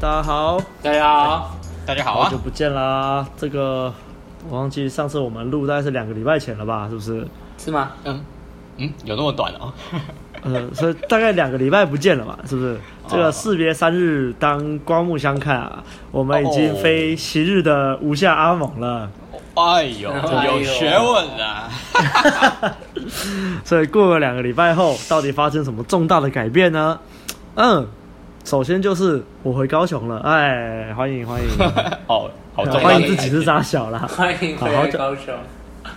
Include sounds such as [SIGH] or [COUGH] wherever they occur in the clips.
大家好，大家好，大家好啊！好久不见啦！这个我忘记上次我们录大概是两个礼拜前了吧？是不是？是吗？嗯嗯，有那么短哦？[LAUGHS] 呃，所以大概两个礼拜不见了嘛？是不是？哦、这个士别三日，当刮目相看啊！我们已经非昔日的无下阿猛了。哎呦，有学问啊！[LAUGHS] 所以过了两个礼拜后，到底发生什么重大的改变呢？嗯。首先就是我回高雄了，哎，欢迎欢迎，[LAUGHS] 哦，好，欢迎自己是沙小啦，欢迎回来高雄，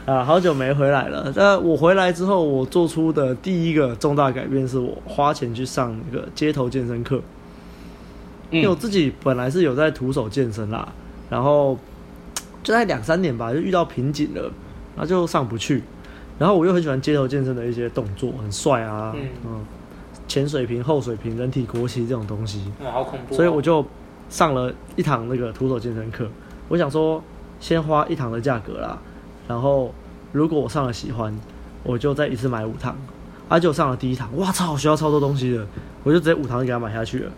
啊，好久没回来了。那我回来之后，我做出的第一个重大改变是我花钱去上那个街头健身课，因为我自己本来是有在徒手健身啦，然后就在两三年吧，就遇到瓶颈了，然后就上不去，然后我又很喜欢街头健身的一些动作，很帅啊，嗯。嗯前水平、后水平、人体国旗这种东西，哇，好恐怖！所以我就上了一堂那个徒手健身课。我想说，先花一堂的价格啦，然后如果我上了喜欢，我就再一次买五堂。啊，就上了第一堂，哇操，学到超多东西的，我就直接五堂就给他买下去了。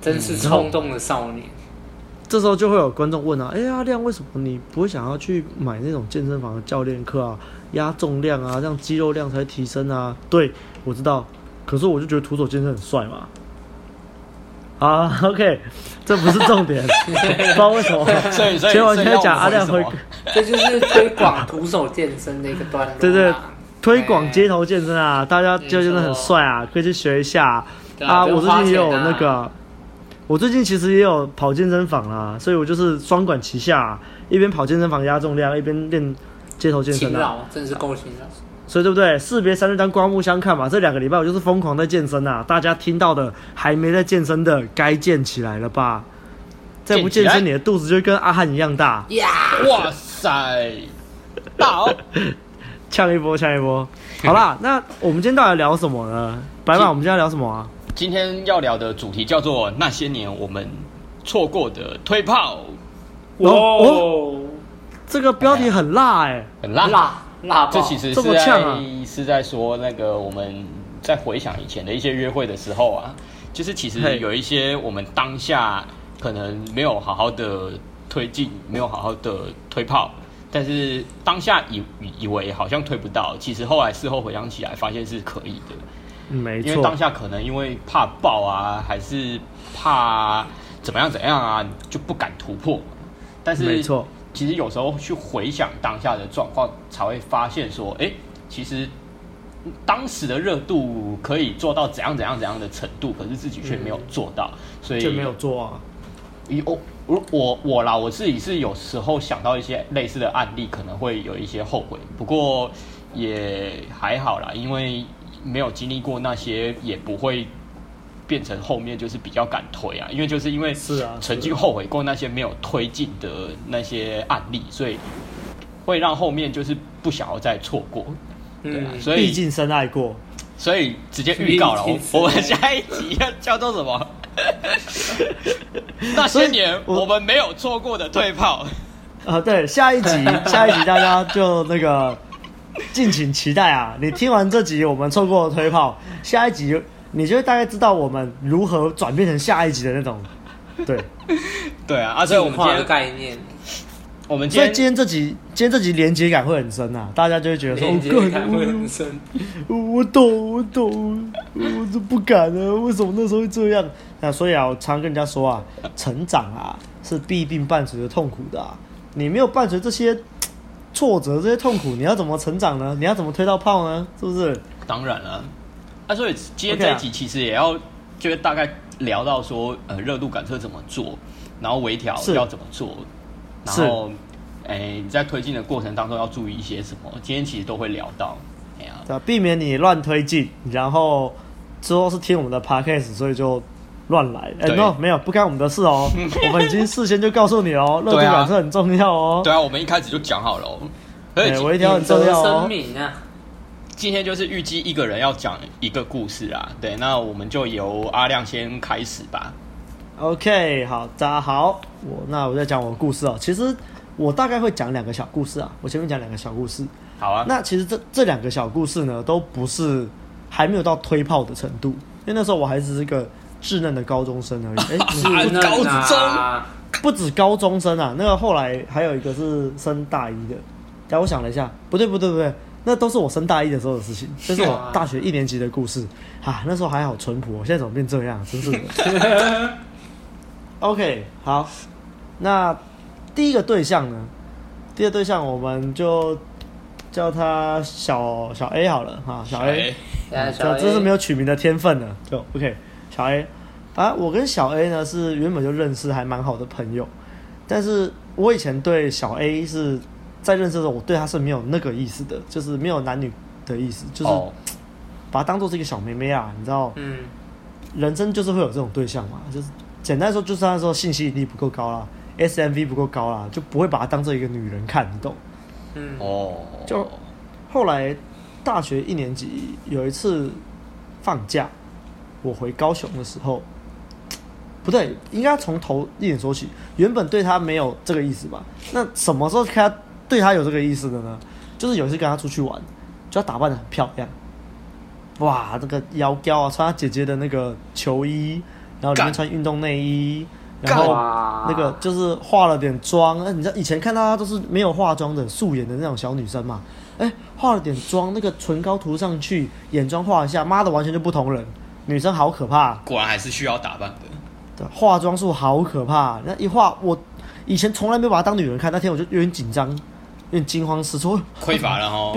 真是冲动的少年。这时候就会有观众问啊，哎呀，阿亮，为什么你不会想要去买那种健身房的教练课啊？压重量啊，这样肌肉量才提升啊？对，我知道。可是我就觉得徒手健身很帅嘛，啊，OK，这不是重点，[LAUGHS] 不知道为什么。所以，所以，先完全讲阿亮回，这就是推广徒手健身的一个段落。对对，推广街头健身啊，大家就真的很帅啊，可以去学一下啊。我最近也有那个，我最近其实也有跑健身房啊，所以我就是双管齐下，一边跑健身房压重量，一边练街头健身啊，真是够勤劳。所以对不对？士别三日，当刮目相看嘛。这两个礼拜我就是疯狂在健身啊！大家听到的还没在健身的，该健起来了吧？再不健身，你的肚子就跟阿汉一样大。呀！哇塞！大哦！[LAUGHS] 呛一波，呛一波。好啦，[LAUGHS] 那我们今天到底聊什么呢？白马，我们今天要聊什么啊？今天要聊的主题叫做那些年我们错过的推炮。哦哦，这个标题很辣哎、欸，很辣。辣这其实是在是在说那个我们在回想以前的一些约会的时候啊，就是其实有一些我们当下可能没有好好的推进，没有好好的推炮，但是当下以以为好像推不到，其实后来事后回想起来，发现是可以的。没错，因为当下可能因为怕爆啊，还是怕怎么样怎样啊，就不敢突破。但是没错。其实有时候去回想当下的状况，才会发现说，哎，其实当时的热度可以做到怎样怎样怎样的程度，可是自己却没有做到，所以就没有做啊。我我我我啦，我自己是有时候想到一些类似的案例，可能会有一些后悔，不过也还好啦，因为没有经历过那些，也不会。变成后面就是比较敢推啊，因为就是因为是啊，曾经后悔过那些没有推进的那些案例，所以会让后面就是不想要再错过，对啊，所以毕竟深爱过，所以直接预告了，我我们下一集要叫做什么？[LAUGHS] 那些年我们没有错过的退炮啊，对，下一集 [LAUGHS] 下一集大家就那个敬请期待啊！你听完这集我们错过的退炮，下一集。你就会大概知道我们如何转变成下一集的那种，对，[LAUGHS] 对啊，而且我们今天的概念，我们所以今天这集，今天这集连接感会很深啊，大家就会觉得说，连接感会很深，我我懂，我懂，我都不敢啊，为什么那时候会这样？那所以啊，我常跟人家说啊，成长啊是必定伴随着痛苦的啊，你没有伴随这些挫折、这些痛苦，你要怎么成长呢？你要怎么推到炮呢？是不是？当然了。那、啊、所以今天这一集其实也要，就是大概聊到说，呃，热度感测怎么做，然后微调要怎么做，然后，哎、欸，你在推进的过程当中要注意一些什么？今天其实都会聊到，哎呀、啊，避免你乱推进，然后之后是听我们的 podcast，所以就乱来。哎、欸、，no，没有，不干我们的事哦，[LAUGHS] 我们已经事先就告诉你哦，[LAUGHS] 热度感测很重要哦。对啊，我们一开始就讲好了、哦，哎、欸，微调很重要哦。今天就是预计一个人要讲一个故事啊，对，那我们就由阿亮先开始吧。OK，好，大家好，我那我再讲我的故事哦。其实我大概会讲两个小故事啊，我前面讲两个小故事。好啊。那其实这这两个小故事呢，都不是还没有到推炮的程度，因为那时候我还是一个稚嫩的高中生而已。[LAUGHS] 哎、欸，稚嫩高中，不止高中生啊，那个后来还有一个是升大一的。但我想了一下，不对不对不对，那都是我升大一的时候的事情，[LAUGHS] 这是我大学一年级的故事啊。那时候还好淳朴，我现在怎么变这样？真是的。[LAUGHS] OK，好，那第一个对象呢？第二个对象我们就叫他小小 A 好了哈，小 A，这这是没有取名的天分的，就 OK。小 A 啊，我跟小 A 呢是原本就认识，还蛮好的朋友，但是我以前对小 A 是。在认识的时候，我对她是没有那个意思的，就是没有男女的意思，就是把她当做是一个小妹妹啊，你知道？嗯，人生就是会有这种对象嘛，就是简单说，就是那时候性吸引力不够高啦，SMV 不够高啦，就不会把她当做一个女人看，你懂？嗯，哦，就后来大学一年级有一次放假，我回高雄的时候，不对，应该从头一点说起，原本对他没有这个意思吧？那什么时候看她？对他有这个意思的呢，就是有一次跟他出去玩，就要打扮得很漂亮，哇，这个腰娇啊，穿她姐姐的那个球衣，然后里面穿运动内衣，然后那个就是化了点妆，哎，你知道以前看到她都是没有化妆的素颜的那种小女生嘛，哎，化了点妆，那个唇膏涂上去，眼妆画一下，妈的，完全就不同人，女生好可怕，果然还是需要打扮的，对，化妆术好可怕，那一化，我以前从来没有把她当女人看，那天我就有点紧张。有点惊慌失措，匮乏了哦，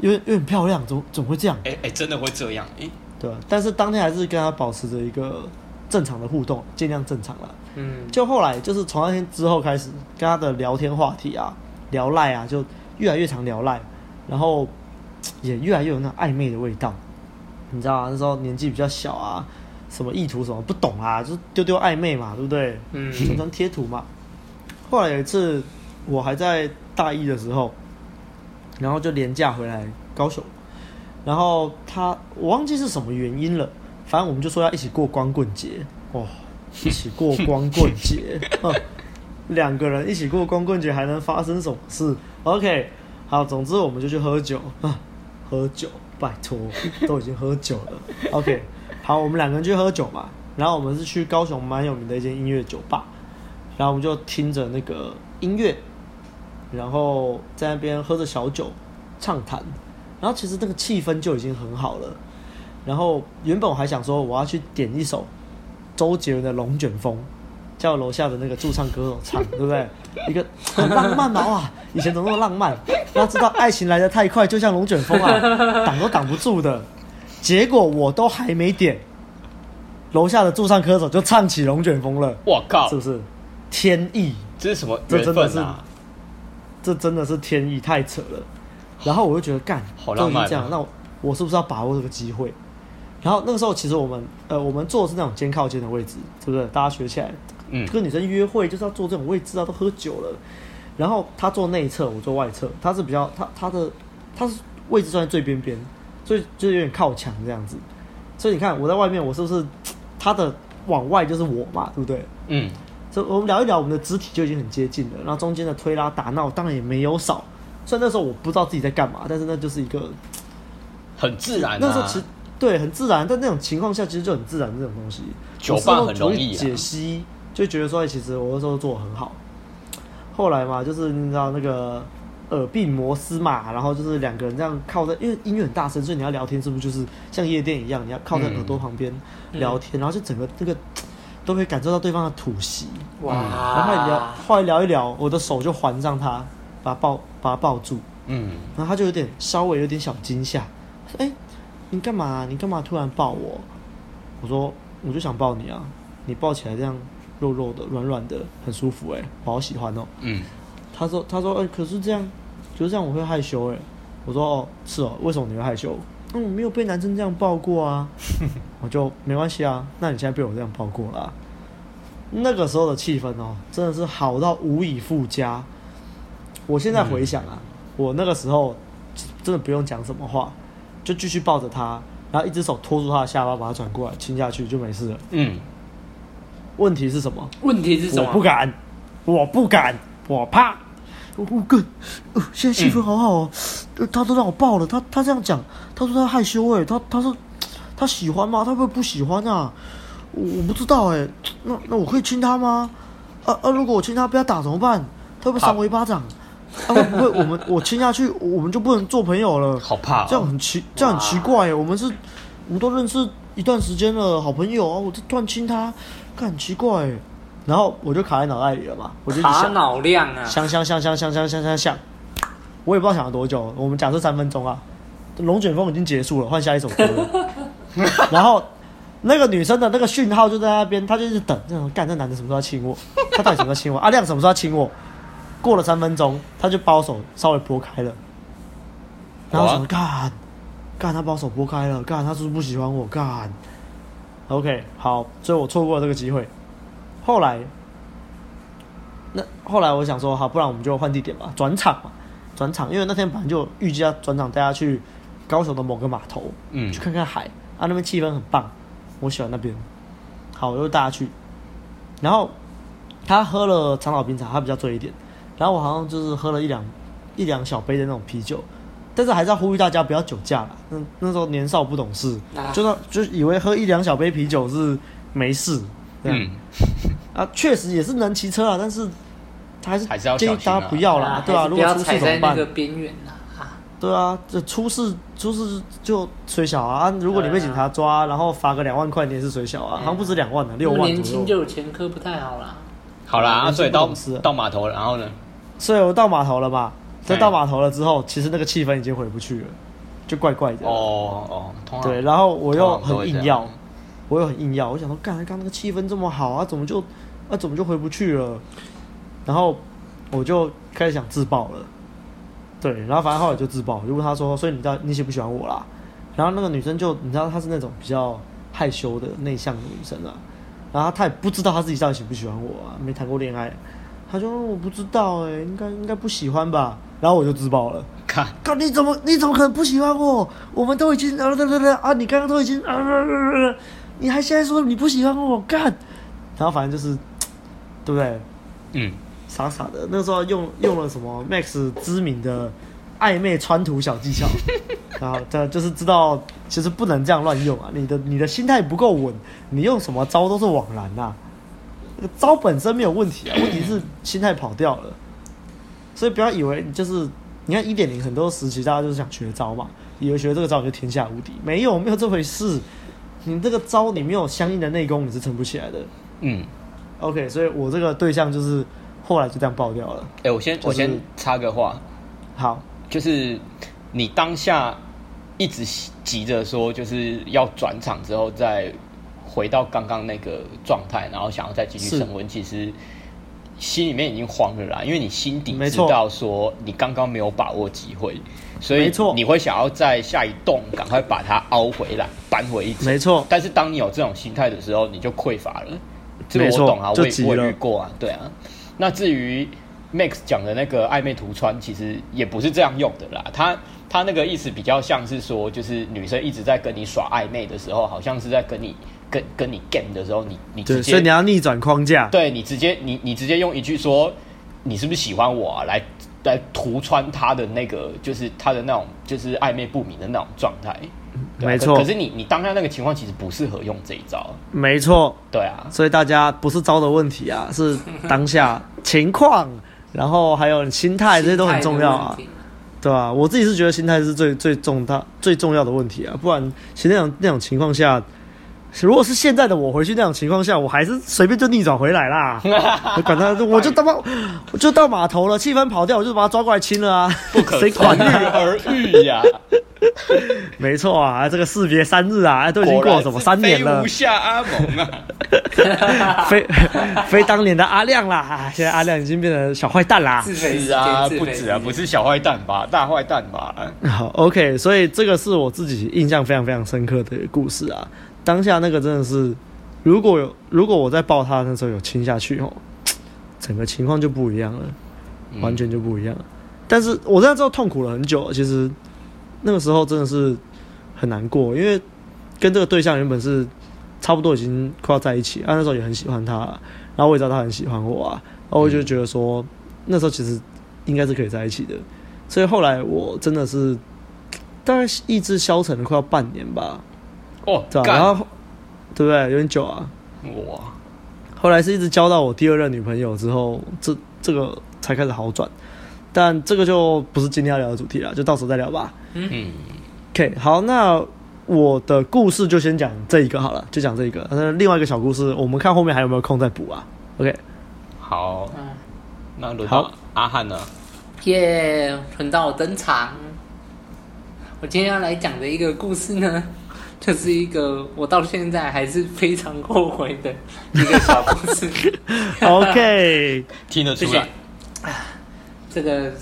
有点有点漂亮，怎么怎么会这样？哎、欸、哎、欸，真的会这样？哎、欸，对，但是当天还是跟他保持着一个正常的互动，尽量正常了。嗯，就后来就是从那天之后开始，跟他的聊天话题啊，聊赖啊，就越来越常聊赖，然后 [TSK] 也越来越有那暧昧的味道。你知道啊，那时候年纪比较小啊，什么意图什么不懂啊，就丢丢暧昧嘛，对不对？嗯，传传贴图嘛。后来有一次，我还在。大一的时候，然后就廉价回来高雄，然后他我忘记是什么原因了，反正我们就说要一起过光棍节，哦，一起过光棍节，[LAUGHS] 两个人一起过光棍节还能发生什么事？OK，好，总之我们就去喝酒，喝酒，拜托，都已经喝酒了，OK，好，我们两个人去喝酒嘛，然后我们是去高雄蛮有名的一间音乐酒吧，然后我们就听着那个音乐。然后在那边喝着小酒，畅谈，然后其实那个气氛就已经很好了。然后原本我还想说我要去点一首周杰伦的《龙卷风》，叫楼下的那个驻唱歌手唱，[LAUGHS] 对不对？一个很浪漫嘛，哇！以前怎么那么浪漫？要知道爱情来得太快，就像龙卷风啊，[LAUGHS] 挡都挡不住的。结果我都还没点，楼下的驻唱歌手就唱起《龙卷风》了。我靠，是不是天意？这是什么缘分啊？这真的是天意，太扯了，然后我就觉得干，好浪漫，这样，那我，我是不是要把握这个机会？然后那个时候其实我们呃，我们坐的是那种肩靠肩的位置，是不是？大家学起来，嗯，跟女生约会就是要坐这种位置啊，都喝酒了。然后他坐内侧，我坐外侧，他是比较他他的他是位置站在最边边，所以就有点靠墙这样子。所以你看我在外面，我是不是他的往外就是我嘛，对不对？嗯。所以我们聊一聊，我们的肢体就已经很接近了。然后中间的推拉打闹当然也没有少。虽然那时候我不知道自己在干嘛，但是那就是一个很自然、啊。那时候其实对很自然，但那种情况下其实就很自然这种东西。酒吧很容易、啊、解析，就觉得说其实我那时候做的很好。后来嘛，就是你知道那个耳鬓摩斯嘛，然后就是两个人这样靠在，因为音乐很大声，所以你要聊天是不是就是像夜店一样，你要靠在耳朵旁边聊天，嗯、然后就整个这个。都可以感受到对方的吐息，哇！然后聊，后来聊一聊，我的手就环上他，把他抱，把他抱住，嗯，然后他就有点稍微有点小惊吓，说：“哎、欸，你干嘛？你干嘛突然抱我？”我说：“我就想抱你啊，你抱起来这样肉肉的、软软的，很舒服哎、欸，我好喜欢哦。”嗯，他说：“他说，哎、欸，可是这样，就是这样我会害羞哎、欸。”我说：“哦，是哦，为什么你会害羞？”嗯，没有被男生这样抱过啊，[LAUGHS] 我就没关系啊。那你现在被我这样抱过了啊，那个时候的气氛哦，真的是好到无以复加。我现在回想啊，嗯、我那个时候真的不用讲什么话，就继续抱着他，然后一只手托住他的下巴，把他转过来亲下去就没事了。嗯，问题是什么？问题是什么？我不敢，我不敢，我怕。我哥，呃，现在气氛好好哦，嗯、他都让我抱了，他他这样讲，他说他害羞哎，他他说他喜欢吗？他会不会不喜欢啊？我我不知道哎、欸，那那我可以亲他吗？啊啊，如果我亲他被他打怎么办？他会不会扇我一巴掌？啊会不会我们我亲下去，我们就不能做朋友了？好怕、哦，这样很奇，这样很奇怪哎、欸，我们是，我们都认识一段时间了，好朋友啊，我这突然亲他，看很奇怪哎、欸。然后我就卡在脑袋里了嘛，我就卡脑量啊，想想想想想想想想想，我也不知道想了多久，我们讲这三分钟啊，龙卷风已经结束了，换下一首歌了。[LAUGHS] 然后那个女生的那个讯号就在那边，她就一直等，这种干这男的什么时候要亲我？他到底什么时候亲我？阿亮什么时候要亲我？过了三分钟，他就把我手稍微拨开了，然后我想干干他把我手拨开了，干他是不是不喜欢我？干，OK 好，所以我错过了这个机会。后来，那后来我想说，好，不然我们就换地点吧，转场嘛，转场，因为那天本来就预计要转场，带他去高雄的某个码头，嗯，去看看海，啊，那边气氛很棒，我喜欢那边。好，我就带他去，然后他喝了长岛冰茶，他比较醉一点，然后我好像就是喝了一两一两小杯的那种啤酒，但是还是要呼吁大家不要酒驾了，那那时候年少不懂事，啊、就那就以为喝一两小杯啤酒是没事。嗯，啊，确实也是能骑车啊，但是还是建议大家不要啦，对啊，如果出事怎么办？边缘啊，对啊，这出事出事就衰小啊，如果你被警察抓，然后罚个两万块，你也是衰小啊，好像不止两万呢，六万。年轻就有前科不太好啦。好啦，啊，所以到到码头了，然后呢？所以我到码头了嘛，所以到码头了之后，其实那个气氛已经回不去了，就怪怪的。哦哦，对，然后我又很硬要。我又很硬要，我想说，干，刚刚那个气氛这么好啊，怎么就啊怎么就回不去了？然后我就开始想自爆了，对，然后反正后来就自爆，我就问他说，所以你知道你喜不喜欢我啦？然后那个女生就你知道她是那种比较害羞的内向的女生啊，然后她也不知道她自己到底喜不喜欢我啊，没谈过恋爱，她说我不知道哎、欸，应该应该不喜欢吧？然后我就自爆了，看，靠你怎么你怎么可能不喜欢我？我们都已经啊对对对啊，你刚刚都已经啊。你还现在说你不喜欢我干，然后反正就是，对不对？嗯，傻傻的。那时候用用了什么 Max 知名的暧昧穿图小技巧，[LAUGHS] 然后这就是知道其实不能这样乱用啊。你的你的心态不够稳，你用什么招都是枉然呐、啊。那个招本身没有问题啊，问题是心态跑掉了。所以不要以为你就是你看一点零很多时期大家就是想学招嘛，以为学这个招就天下无敌，没有没有这回事。你这个招你没有相应的内功，你是撑不起来的。嗯，OK，所以我这个对象就是后来就这样爆掉了。哎、欸，我先、就是、我先插个话，好，就是你当下一直急着说就是要转场之后再回到刚刚那个状态，然后想要再继续升温，其实心里面已经慌了啦，因为你心底知道说你刚刚没有把握机会。所以你会想要在下一栋赶快把它凹回来，扳回一城。没错。但是当你有这种心态的时候，你就匮乏了。这个我懂啊，我也我也遇过啊，对啊。那至于 Max 讲的那个暧昧图穿，其实也不是这样用的啦。他他那个意思比较像是说，就是女生一直在跟你耍暧昧的时候，好像是在跟你跟跟你 game 的时候，你你直接，所以你要逆转框架。对，你直接你你直接用一句说，你是不是喜欢我啊？来。来涂穿他的那个，就是他的那种，就是暧昧不明的那种状态。没错。可是你你当下那个情况其实不适合用这一招。没错。对啊。所以大家不是招的问题啊，[LAUGHS] 是当下情况，然后还有心态，这些都很重要啊。对吧、啊？我自己是觉得心态是最最重大最重要的问题啊，不然其实那种那种情况下。如果是现在的我回去那种情况下，我还是随便就逆转回来啦。[LAUGHS] 管他，我就他妈我就到码头了，气氛跑掉，我就把他抓过来亲了啊！不可同日而欲呀。[LAUGHS] 没错啊，这个士别三日啊，都已经过了什么三年了。下阿蒙啊，[LAUGHS] 非非当年的阿亮啦，现在阿亮已经变成小坏蛋啦。是啊，不止啊，不是小坏蛋吧，大坏蛋吧。好，OK，所以这个是我自己印象非常非常深刻的故事啊。当下那个真的是，如果有如果我在抱他那时候有亲下去哦，[TSK] 整个情况就不一样了，完全就不一样了。嗯、但是我在之后痛苦了很久，其实那个时候真的是很难过，因为跟这个对象原本是差不多已经快要在一起，啊那时候也很喜欢他，然后我也知道他很喜欢我啊，然后我就觉得说那时候其实应该是可以在一起的，所以后来我真的是大概意志消沉了快要半年吧。哦，对吧？然后，对不对？有点久啊。哇！后来是一直交到我第二任女朋友之后，这这个才开始好转。但这个就不是今天要聊的主题了，就到时候再聊吧。嗯，OK，好，那我的故事就先讲这一个好了，就讲这一个。那另外一个小故事，我们看后面还有没有空再补啊？OK，好，嗯，那轮到阿汉呢？耶，轮到我登场。我今天要来讲的一个故事呢，就是一个我到现在还是非常后悔的 [LAUGHS] 一个小故事。[LAUGHS] [LAUGHS] OK，听得出来。这个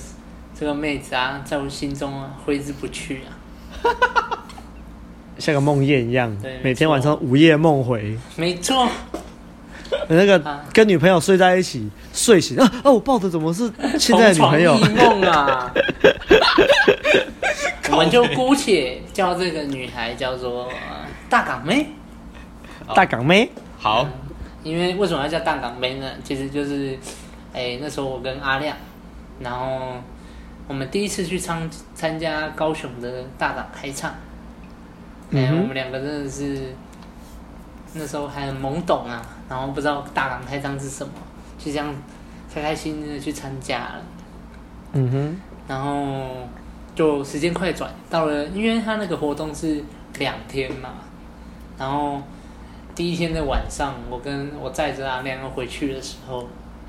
这个妹子啊，在我心中啊挥之不去啊，像个梦魇一样，对每天晚上午夜梦回。没错，那个跟女朋友睡在一起，睡醒啊啊！我抱的怎么是现在的女朋友？梦啊！我们就姑且叫这个女孩叫做大港妹。大港妹，[LAUGHS] 好、嗯。因为为什么要叫大港妹呢？其实就是，哎，那时候我跟阿亮，然后我们第一次去参参加高雄的大港开唱。哎，我们两个真的是那时候还很懵懂啊，然后不知道大港开唱是什么，就这样开开心心的去参加了。嗯哼，然后。就时间快转到了，因为他那个活动是两天嘛，然后第一天的晚上，我跟我载着阿亮要回去的时候，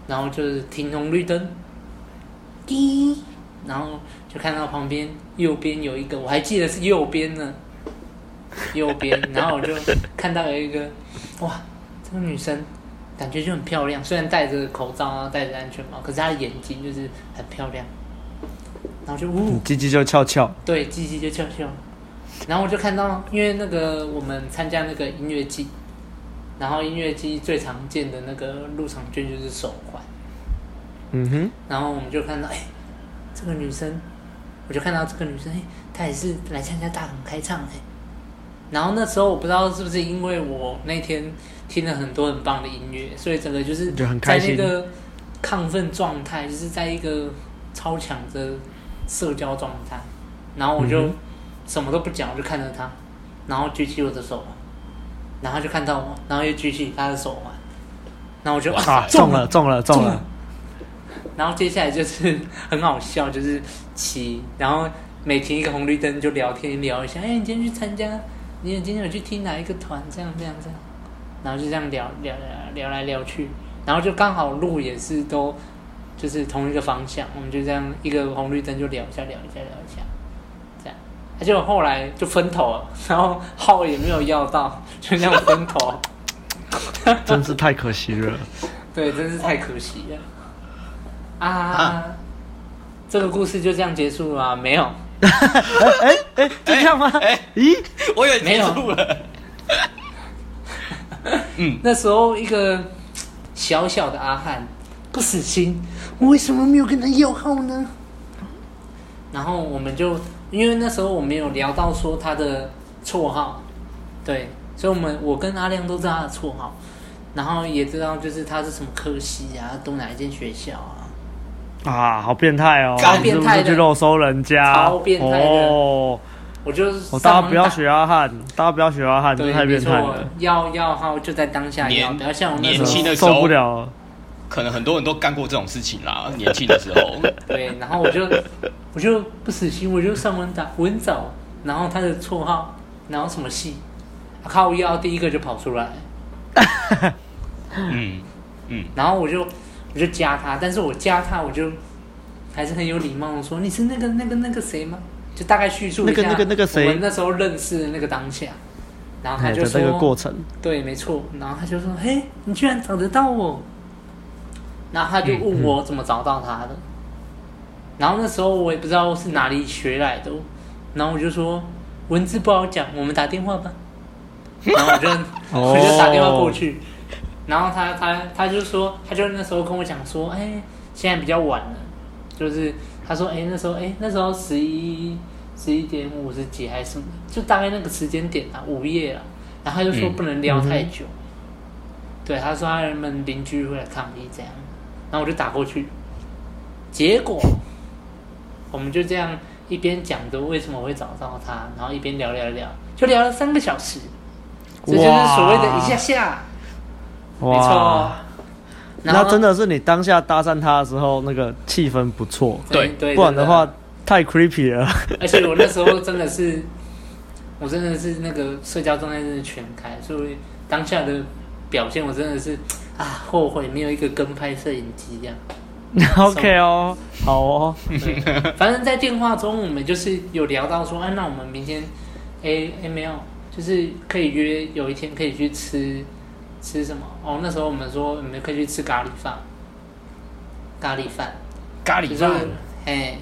然后就是停红绿灯，滴，然后就看到旁边右边有一个，我还记得是右边呢，右边，然后我就看到有一个，哇，这个女生感觉就很漂亮，虽然戴着口罩啊，戴着安全帽，可是她的眼睛就是很漂亮。然后就呜，鸡鸡就翘翘，对，鸡鸡就翘翘。然后我就看到，因为那个我们参加那个音乐季，然后音乐季最常见的那个入场券就是手环。嗯哼。然后我们就看到，哎，这个女生，我就看到这个女生，哎，她也是来参加大港开唱哎。然后那时候我不知道是不是因为我那天听了很多很棒的音乐，所以整个就是在那个亢奋状态，就是在一个超强的。社交状态，然后我就什么都不讲，我就看着他，然后举起我的手，然后就看到我，然后又举起他的手嘛，然后我就啊中了中了中了，中了，然后接下来就是 [LAUGHS] 很好笑，就是骑，然后每停一个红绿灯就聊天聊一下，哎，你今天去参加，你今天有去听哪一个团？这样这样这样，然后就这样聊聊聊聊来聊去，然后就刚好路也是都。就是同一个方向，我们就这样一个红绿灯就聊一下，聊一下，聊一下，这样。而且我后来就分头了，[LAUGHS] 然后号也没有要到，就这样分头。[LAUGHS] 真是太可惜了。[LAUGHS] 对，真是太可惜了。啊，啊这个故事就这样结束了吗？没有。哎哎哎，就这样吗？哎，咦，我以为结束了。嗯，那时候一个小小的阿汉。不死心，我为什么没有跟他要号呢？然后我们就因为那时候我没有聊到说他的绰号，对，所以我们我跟阿亮都知道他的绰号，然后也知道就是他是什么科系啊，读哪一间学校啊？啊，好变态哦！超变态的，去肉收人家，超变态的。哦，我就是大家不要学阿汉，大家不要学阿汉，这太变态了。要要号就在当下要，不要像我那时候受不了。可能很多人都干过这种事情啦，[LAUGHS] 年轻的时候。[LAUGHS] 对，然后我就我就不死心，我就上网打文藻，然后他的绰号，然后什么系，靠腰第一个就跑出来。[LAUGHS] 嗯嗯，然后我就我就加他，但是我加他我就还是很有礼貌的说，你是那个那个那个谁吗？就大概叙述一下那个那个那个谁，我们那时候认识的那个当下。然后他就说这个过程，对，没错。然后他就说，嘿，你居然找得到我。然后他就问我怎么找到他的，然后那时候我也不知道是哪里学来的，然后我就说文字不好讲，我们打电话吧。然后我就、[LAUGHS] 哦、我就打电话过去，然后他他他就说，他就那时候跟我讲说，哎，现在比较晚了，就是他说，哎，那时候哎那时候十一十一点五十几还是什么，就大概那个时间点啊，午夜了。然后他就说不能聊太久，嗯嗯、对，他说他们邻居会来抗议这样。然后我就打过去，结果我们就这样一边讲着为什么会找到他，然后一边聊聊聊，就聊了三个小时，这就是所谓的一下下。没错，那真的是你当下搭讪他的时候，那个气氛不错。对对，不然的话太 creepy 了。而且我那时候真的是，我真的是那个社交状态真的全开，所以当下的表现我真的是啊后悔没有一个跟拍摄影机这样。[LAUGHS] OK 哦，好哦。反正，在电话中我们就是有聊到说，哎、啊，那我们明天，哎哎没有，就是可以约有一天可以去吃吃什么？哦，那时候我们说我们可以去吃咖喱饭，咖喱饭，咖喱饭，哎，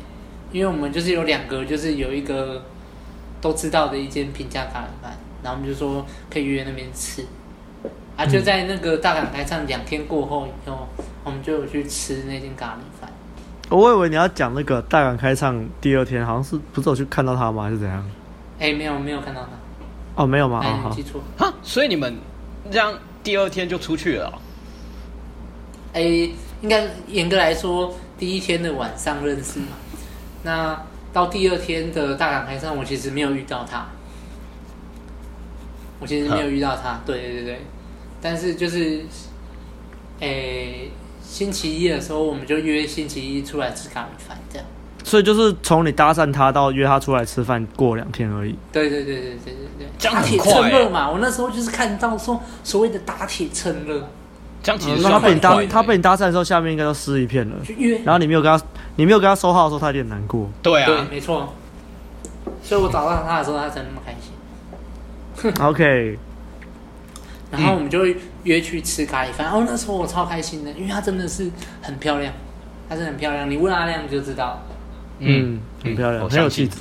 因为我们就是有两个，就是有一个都知道的一间平价咖喱饭，然后我们就说可以约那边吃。啊，就在那个大港开唱两天过后以后，我们就有去吃那间咖喱饭。我以为你要讲那个大港开唱第二天，好像是不是有去看到他吗？还是怎样？哎、欸，没有，没有看到他。哦，没有吗？哎、欸，记错。哈，所以你们这样第二天就出去了？哎、欸，应该严格来说，第一天的晚上认识嘛。那到第二天的大港开唱，我其实没有遇到他。我其实没有遇到他。对对对对。但是就是，诶、欸，星期一的时候我们就约星期一出来吃咖喱饭，这样。所以就是从你搭讪他到约他出来吃饭过两天而已。对对对对对对对。这样打铁趁热嘛，我那时候就是看到说所谓的打铁趁热。这样其实、嗯、他被你搭他被你搭讪的时候，下面应该都湿一片了。然后你没有跟他，你没有跟他收号的时候，他有点难过。对啊，对，没错。所以我找到他的时候，他才那么开心。OK。然后我们就会约去吃咖喱饭，然后那时候我超开心的，因为她真的是很漂亮，她是很漂亮，你问阿亮就知道，嗯，很漂亮，很有气质，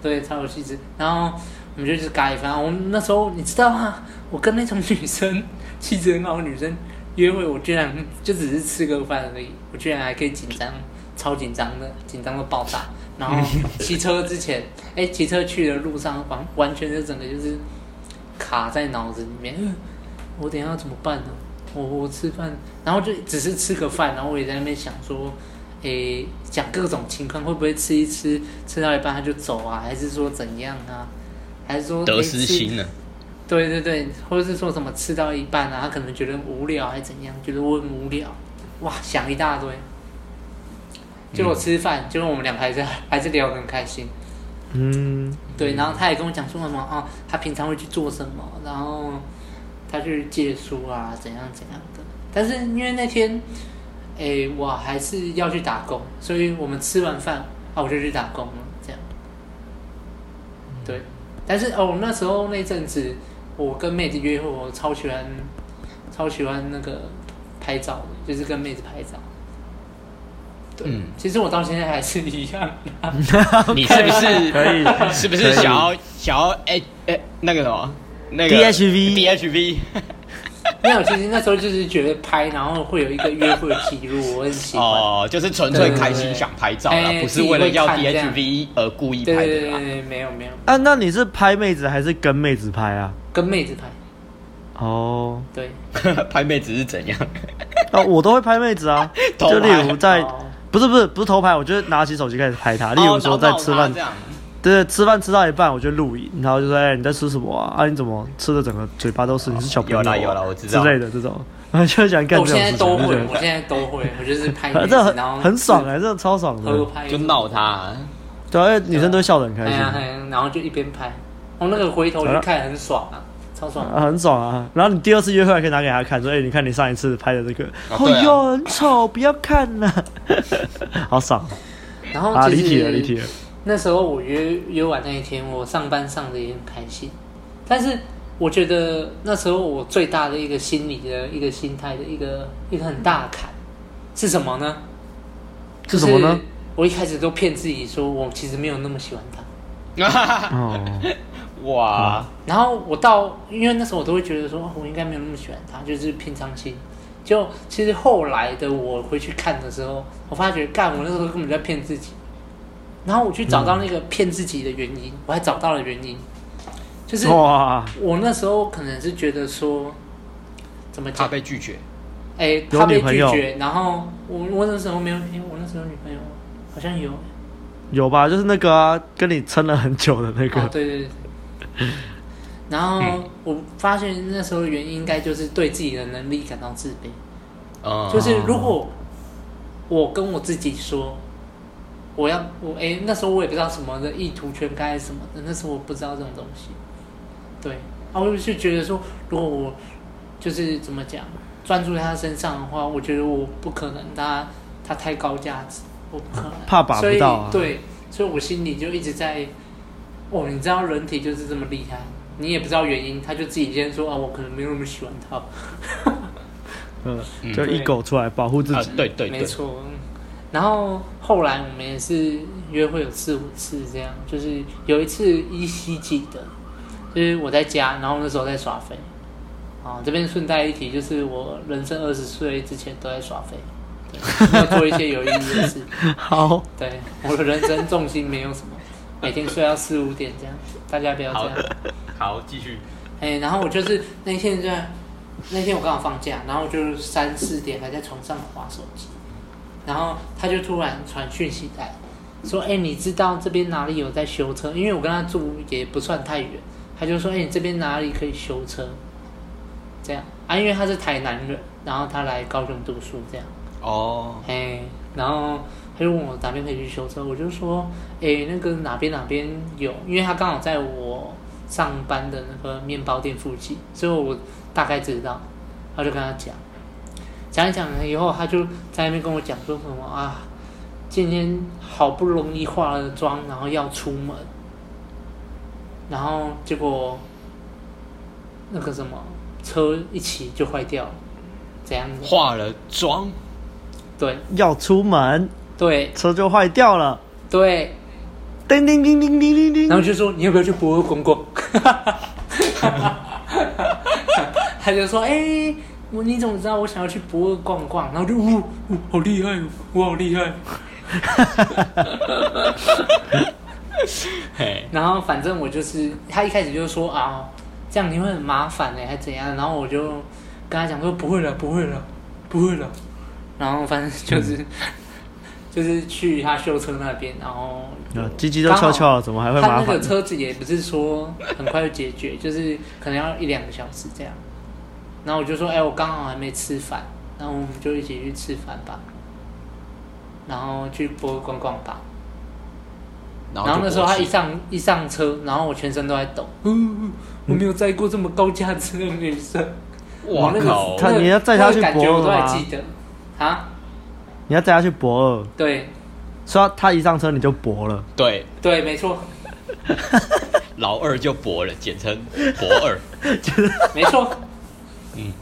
对，超有气质。然后我们就去吃咖喱饭，我们那时候你知道吗？我跟那种女生气质很好的女生约会，我居然就只是吃个饭而已，我居然还可以紧张，超紧张的，紧张到爆炸。然后骑车之前，哎，骑车去的路上完完全就整个就是卡在脑子里面。我等一下要怎么办呢？我我吃饭，然后就只是吃个饭，然后我也在那边想说，诶、欸，讲各种情况，会不会吃一吃，吃到一半他就走啊？还是说怎样啊？还是说得失心呢？对对对，或者是说什么吃到一半啊，他可能觉得无聊，还是怎样？觉得我很无聊，哇，想一大堆。结果吃饭，结果我们两个还是还是聊得很开心。嗯，对，然后他也跟我讲说什么啊，他平常会去做什么，然后。他去借书啊，怎样怎样的？但是因为那天，哎、欸，我还是要去打工，所以我们吃完饭啊，我就去打工了。这样，对。但是哦，那时候那阵子，我跟妹子约会，我超喜欢，超喜欢那个拍照的，就是跟妹子拍照。对，嗯、其实我到现在还是一样。[LAUGHS] 你是不是可以？是不是想要想要哎哎那个什么？那个 DHV DHV 没 [LAUGHS] 有，其实那时候就是觉得拍，然后会有一个约会记录，我很喜欢。哦，就是纯粹开心想拍照啦，不是为了要 DHV 而故意拍的啦。对对对，没有没有。啊，那你是拍妹子还是跟妹子拍啊？跟妹子拍。哦，对，[LAUGHS] 拍妹子是怎样？啊，我都会拍妹子啊，[LAUGHS] 就例如在，不是不是不是偷拍，我就拿起手机开始拍她。例如说在吃饭。对，吃饭吃到一半我就录影，然后就说：“哎，你在吃什么啊？啊，你怎么吃的整个嘴巴都是？你是小朋友、啊？”有啦有啦，我知道。之类的这种，然后就想干这种事情。我现在 [LAUGHS] 都会，我现在都会，我就是拍，[LAUGHS] 这很很爽哎，这超爽的。就闹他，对，因为女生都笑得很开心。然后就一边拍，我那个回头就看很爽啊，超爽啊，很爽啊。然后你第二次约会还可以拿给他看，说：“哎，你看你上一次拍的这个，哎呦，很丑，不要看了。[LAUGHS] ”好爽。然后啊，离题了，离题了。那时候我约约完那一天，我上班上的也很开心，但是我觉得那时候我最大的一个心理的一个心态的一个一个很大的坎是什么呢？是什么呢？我一开始都骗自己说我其实没有那么喜欢他。哦，[LAUGHS] 哇！然后我到因为那时候我都会觉得说我应该没有那么喜欢他，就是平常心。就其实后来的我回去看的时候，我发觉干我那时候根本在骗自己。然后我去找到那个骗自己的原因，嗯、我还找到了原因，就是我那时候可能是觉得说，怎么讲？他被拒绝，哎，他被拒绝，然后我我那时候没有，因为我那时候女朋友好像有，有吧？就是那个、啊、跟你撑了很久的那个，哦、对对对。然后我发现那时候原因应该就是对自己的能力感到自卑。嗯，就是如果我跟我自己说，我要我哎，那时候我也不知道什么的意图全开什么的，那时候我不知道这种东西。对，啊，我就觉得说，如果我就是怎么讲，专注在他身上的话，我觉得我不可能他，他他太高价值，我不可能。怕把不到啊。对，所以我心里就一直在，哦，你知道人体就是这么厉害，你也不知道原因，他就自己先说啊，我可能没有那么喜欢他。[LAUGHS] 嗯，就一狗出来保护自己，对对，对，没错。然后后来我们也是约会有四五次这样，就是有一次依稀记得，就是我在家，然后那时候在耍飞。啊，这边顺带一提，就是我人生二十岁之前都在耍飞，要 [LAUGHS] 做一些有意义的事。好，对，[LAUGHS] 我的人生重心没有什么，每天睡到四五点这样，大家不要这样。好，继续。哎，然后我就是那天在。那天我刚好放假，然后就三四点还在床上滑手机，然后他就突然传讯息来，说：“哎，你知道这边哪里有在修车？因为我跟他住也不算太远，他就说：哎，你这边哪里可以修车？这样啊，因为他是台南人，然后他来高雄读书，这样哦，哎，然后他就问我哪边可以去修车，我就说：哎，那个哪边哪边有，因为他刚好在我上班的那个面包店附近，所以我。大概知道，他就跟他讲，讲一讲了以后，他就在那边跟我讲说什么啊，今天好不容易化了妆，然后要出门，然后结果那个什么车一骑就坏掉了，怎样子？化了妆，对，要出门，对，车就坏掉了，对，叮叮叮叮叮叮叮，然后就说你要不要去博尔逛逛？[LAUGHS] [LAUGHS] 他就说：“哎、欸，我你怎么知道我想要去博尔逛逛？”然后就呜呜，好厉害哦，我好厉害。[LAUGHS] 然后反正我就是，他一开始就说啊，这样你会很麻烦哎，还怎样？然后我就跟他讲说：“不会了，不会了，不会了。”然后反正就是、嗯、[LAUGHS] 就是去他修车那边，然后机机都翘翘了，怎么还会麻烦？他那个车子也不是说很快就解决，就是可能要一两个小时这样。然后我就说，哎、欸，我刚好还没吃饭，然后我们就一起去吃饭吧，然后去博逛逛吧。然后，然后那时候他一上一上车，然后我全身都在抖，嗯，[LAUGHS] 我没有载过这么高价值的女生。哇靠！那个、他你要载他去博尔吗？啊？你要载他去博尔？对。说他一上车你就博了？对。对，没错。[LAUGHS] 老二就博了，简称博二。[LAUGHS] 没错。嗯，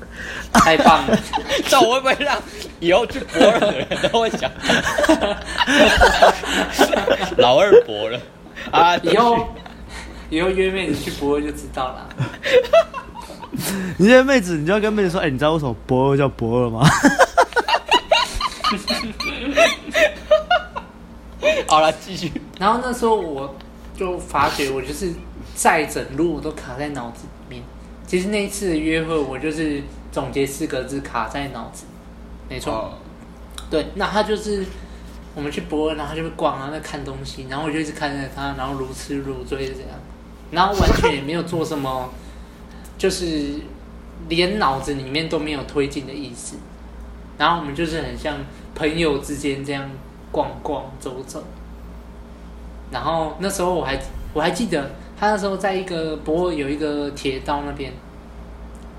太棒了！[LAUGHS] 这我会不会让以后去博尔的人都会想，[LAUGHS] 老二博了啊！以后以后约妹子去博尔就知道了。你约妹子，你就要跟妹子说：“哎、欸，你知道为什么博尔叫博尔吗？” [LAUGHS] 好了，继续。然后那时候我就发觉，我就是再整路我都卡在脑子。其实那一次的约会，我就是总结四个字卡在脑子，没错。Oh. 对，那他就是我们去博尔，然后他就会逛啊，在看东西，然后我就一直看着他，然后如痴如醉这样，然后完全也没有做什么，就是连脑子里面都没有推进的意思。然后我们就是很像朋友之间这样逛逛走走。然后那时候我还我还记得。他那时候在一个博尔有一个铁道那边，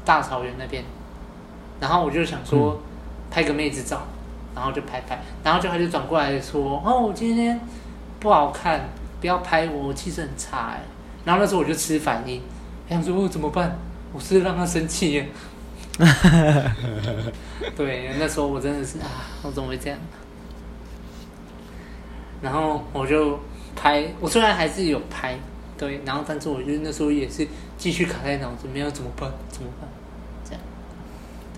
大草原那边，然后我就想说拍个妹子照，然后就拍拍，然后就他就转过来说：“哦，我今天不好看，不要拍我，我气色很差。”哎，然后那时候我就吃反应，想说：“我怎么办？我是让他生气耶。” [LAUGHS] 对，那时候我真的是啊，我怎么会这样？然后我就拍，我虽然还是有拍。对，然后但是我觉得那时候也是继续卡在脑子，没有怎么办？怎么办？这样，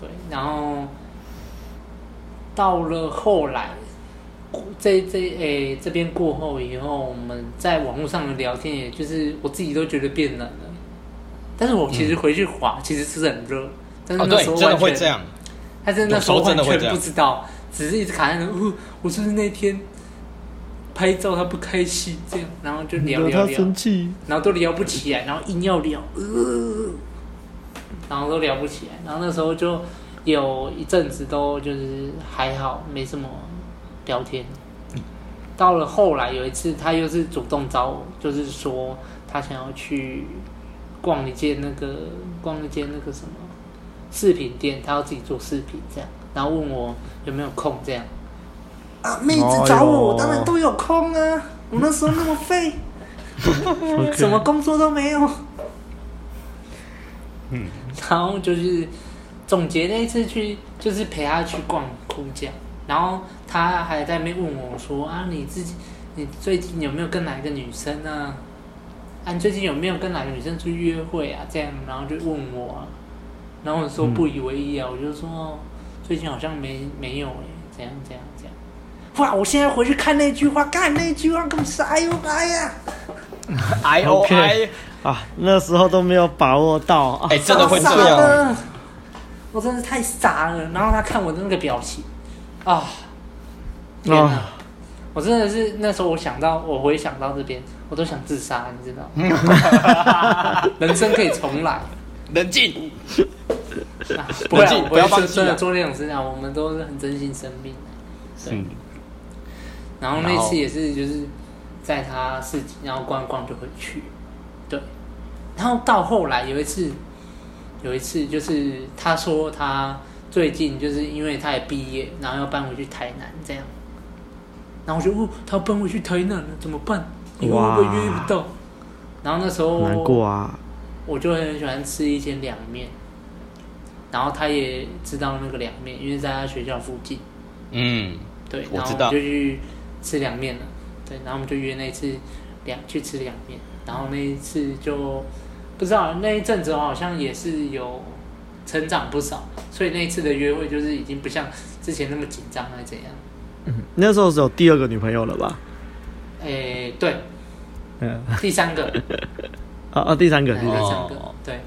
对，然后到了后来，这这诶这边过后以后，我们在网络上的聊天，也就是我自己都觉得变冷了。但是我其实回去滑，嗯、其实是很热，但是那时候完全，哦、真的会这样。但是那时候完全不知道，只是一直卡在那。哦，我是不是那天拍照他不开心这样，然后就聊聊聊，然后都聊不起来，然后硬要聊，呃，然后都聊不起来，然后那时候就有一阵子都就是还好，没什么聊天。到了后来有一次，他又是主动找我，就是说他想要去逛一间那个逛一间那个什么饰品店，他要自己做饰品这样，然后问我有没有空这样。啊，妹子找我，我当然都有空啊。我那时候那么废，[LAUGHS] 什么工作都没有。嗯，然后就是总结那一次去，就是陪他去逛哭家。然后他还在那边问我说：“啊，你自己，你最近有没有跟哪一个女生啊？啊，你最近有没有跟哪个女生出去约会啊？这样，然后就问我，啊，然后我说不以为意啊，嗯、我就说最近好像没没有哎，怎样怎样怎样。哇，我现在回去看那句话，看那句话，更是哎呦哎呀，[LAUGHS] 哎呦哎啊，那时候都没有把握到，哎，真的会这样，我真的是太傻了。然后他看我的那个表情。啊！天哪！我真的是那时候，我想到，我回想到这边，我都想自杀，你知道？[LAUGHS] 人生可以重来，冷静。不要不要放真的做那种事情，我们都是很珍惜生命。对。然后那次也是，就是在他市集，然后逛逛就回去。对。然后到后来有一次，有一次就是他说他。最近就是因为他也毕业，然后要搬回去台南这样，然后我就哦，他要搬回去台南了，怎么办？以后会不会约不到？然后那时候难过啊，我就很喜欢吃一间凉面，然后他也知道那个凉面，因为在他学校附近。嗯，对，然后我就去吃凉面了。对，然后我们就约那一次两去吃凉面，然后那一次就不知道那一阵子好像也是有。成长不少，所以那一次的约会就是已经不像之前那么紧张，还是怎样？嗯，那时候是有第二个女朋友了吧？诶、欸，[LAUGHS] 对，嗯，第三个，啊啊，第三个，第三个，对。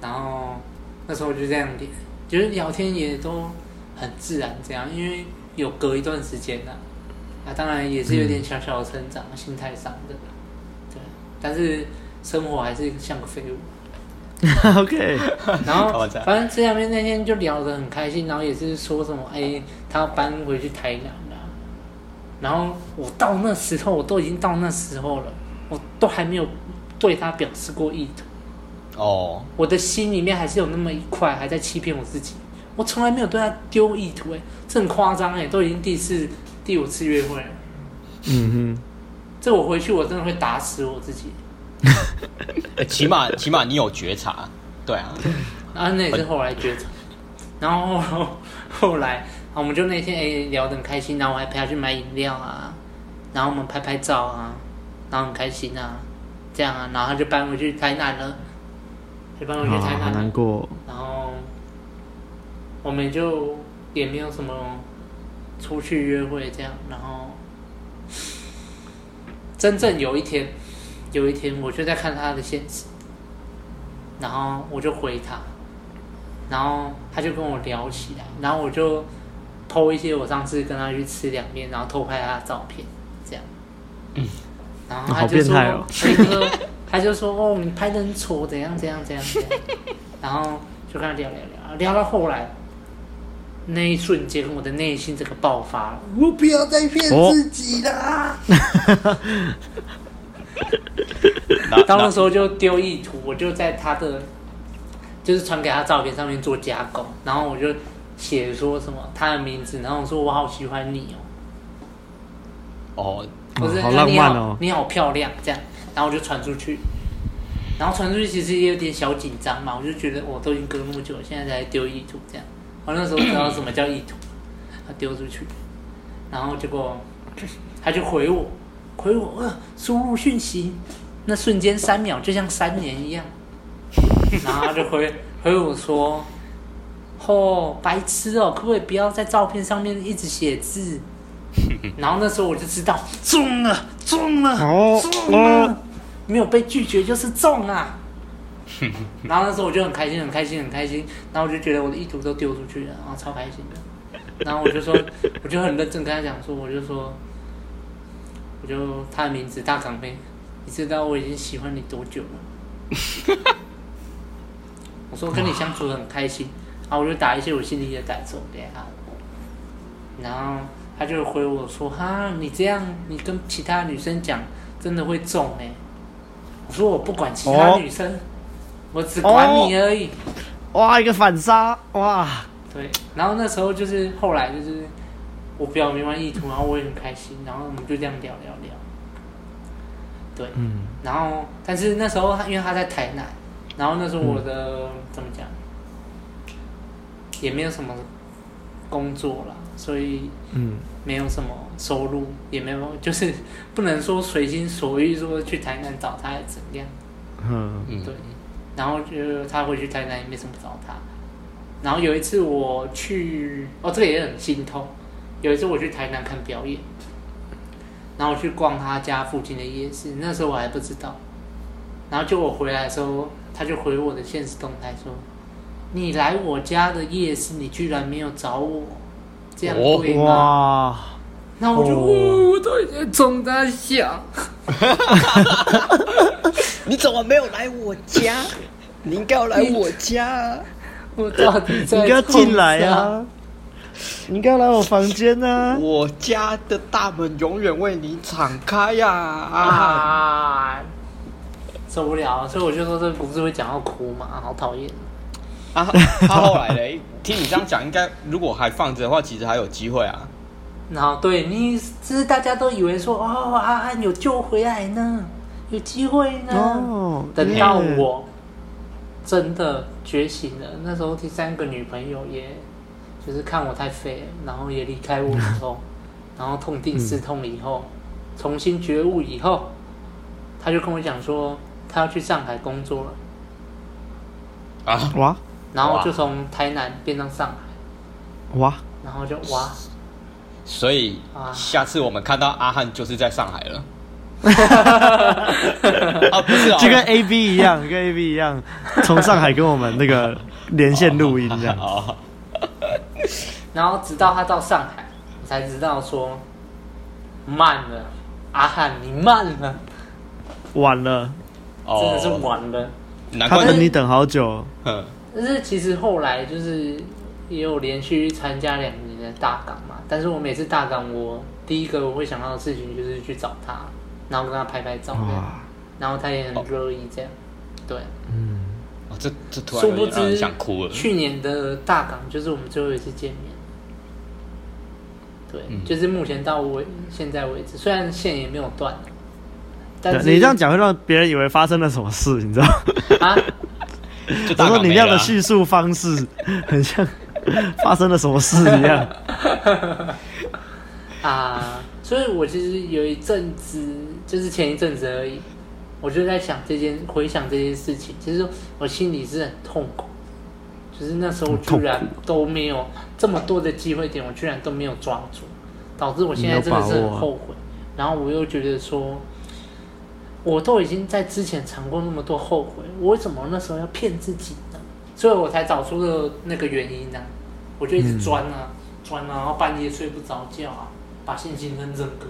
然后那时候就这样点，就是聊天也都很自然，这样，因为有隔一段时间了，啊，当然也是有点小小的成长，嗯、心态上的，对，但是生活还是像个废物。[LAUGHS] OK，[LAUGHS] 然后反正这两边那天就聊得很开心，然后也是说什么，哎，他要搬回去台南了。然后我到那时候，我都已经到那时候了，我都还没有对他表示过意图。哦，我的心里面还是有那么一块还在欺骗我自己，我从来没有对他丢意图，哎，这很夸张，哎，都已经第四、第五次约会。嗯哼，这我回去我真的会打死我自己。[LAUGHS] 起码起码你有觉察，对啊，[LAUGHS] 啊，那也是后来觉察，然后后，[LAUGHS] 后来，我们就那天哎聊得很开心，然后我还陪他去买饮料啊，然后我们拍拍照啊，然后很开心啊，这样啊，然后他就搬回去台南了，就搬回去台南，哦，难过，然后我们就也没有什么出去约会这样，然后真正有一天。有一天，我就在看他的现实，然后我就回他，然后他就跟我聊起来，然后我就 po 一些我上次跟他去吃凉面，然后偷拍他的照片，这样，嗯，然后他就说，哦、他就说，他就说，哦，你拍的很丑，怎样怎样怎样怎样，然后就跟他聊聊聊，聊到后来，那一瞬间，我的内心这个爆发了，我不要再骗自己啦。哦 [LAUGHS] 到那时候就丢意图，我就在他的，就是传给他照片上面做加工，然后我就写说什么他的名字，然后我说我好喜欢你哦，哦，不是，好浪漫哦，你好漂亮这样，然后我就传出去，然后传出去其实也有点小紧张嘛，我就觉得我都已经隔那么久，现在才丢意图。这样，我那时候知道什么叫意图，他丢出去，然后结果他就回我。回我，呃，输入讯息，那瞬间三秒就像三年一样，[LAUGHS] 然后他就回回我说：“哦，白痴哦，可不可以不要在照片上面一直写字？” [LAUGHS] 然后那时候我就知道中了，中了，中了，没有被拒绝就是中啊。然后那时候我就很开心，很开心，很开心。然后我就觉得我的意图都丢出去了，然后超开心的。然后我就说，我就很认真跟他讲说，我就说。我就他的名字大港妹，你知道我已经喜欢你多久了？[LAUGHS] 我说跟你相处很开心，然后我就打一些我心里的感受给他，然后他就回我说：“哈，你这样你跟其他女生讲，真的会中哎。”我说：“我不管其他女生，哦、我只管你而已。哦”哇，一个反杀哇！对，然后那时候就是后来就是我表明完意图，然后我也很开心，然后我们就这样聊聊聊。对，嗯，然后但是那时候他因为他在台南，然后那时候我的、嗯、怎么讲，也没有什么工作了，所以嗯，没有什么收入，也没有就是不能说随心所欲说去台南找他怎样，嗯嗯，对，然后就他回去台南也没什么找他。然后有一次我去，哦，这个也很心痛。有一次我去台南看表演，然后我去逛他家附近的夜市，那时候我还不知道。然后就我回来的时候，他就回我的现实动态说：“你来我家的夜市，你居然没有找我，这样对吗？”哇！那我就，哦、我都已经冲他笑。[LAUGHS] 你怎么没有来我家？你应该要来我家。我到底在你应该进来啊！你应该来我房间啊！我家的大门永远为你敞开呀！啊，受不了，所以我就说这个故事会讲到哭嘛，好讨厌啊！他后来嘞，听你这样讲，应该如果还放着的话，其实还有机会啊。然后对你，其实大家都以为说哦，阿安有救回来呢，有机会呢。哦，等到我。真的觉醒了。那时候第三个女朋友也，就是看我太废了，然后也离开我以后，然后痛定思痛以后，重新觉悟以后，他就跟我讲说，他要去上海工作了。啊哇！然后就从台南变到上海。哇！然后就哇！所以下次我们看到阿汉就是在上海了。啊，[LAUGHS] 不是，就跟 A B 一样，跟 A B 一样，从上海跟我们那个连线录音这样。[LAUGHS] 然后直到他到上海，我才知道说慢了，阿汉你慢了，晚了，真的是晚了。他等你等好久。嗯，但是其实后来就是也有连续参加两年的大港嘛，但是我每次大港，我第一个我会想到的事情就是去找他。然后跟他拍拍照，然后他也很乐意这样，对，嗯，哦，这这突然有点想哭了。去年的大港就是我们最后一次见面，对，就是目前到为现在为止，虽然线也没有断，但是你这样讲会让别人以为发生了什么事，你知道吗？啊，[LAUGHS] 就说你那样的叙述方式，很像 [LAUGHS] 发生了什么事一样。[LAUGHS] 啊。所以我其实有一阵子，就是前一阵子而已，我就在想这件，回想这件事情。其实我心里是很痛苦，就是那时候居然都没有这么多的机会点，我居然都没有抓住，导致我现在真的是很后悔。然后我又觉得说，我都已经在之前尝过那么多后悔，我为什么那时候要骗自己呢？所以我才找出了那个原因呢、啊。我就一直钻啊钻啊，然后半夜睡不着觉啊。把信心跟整个，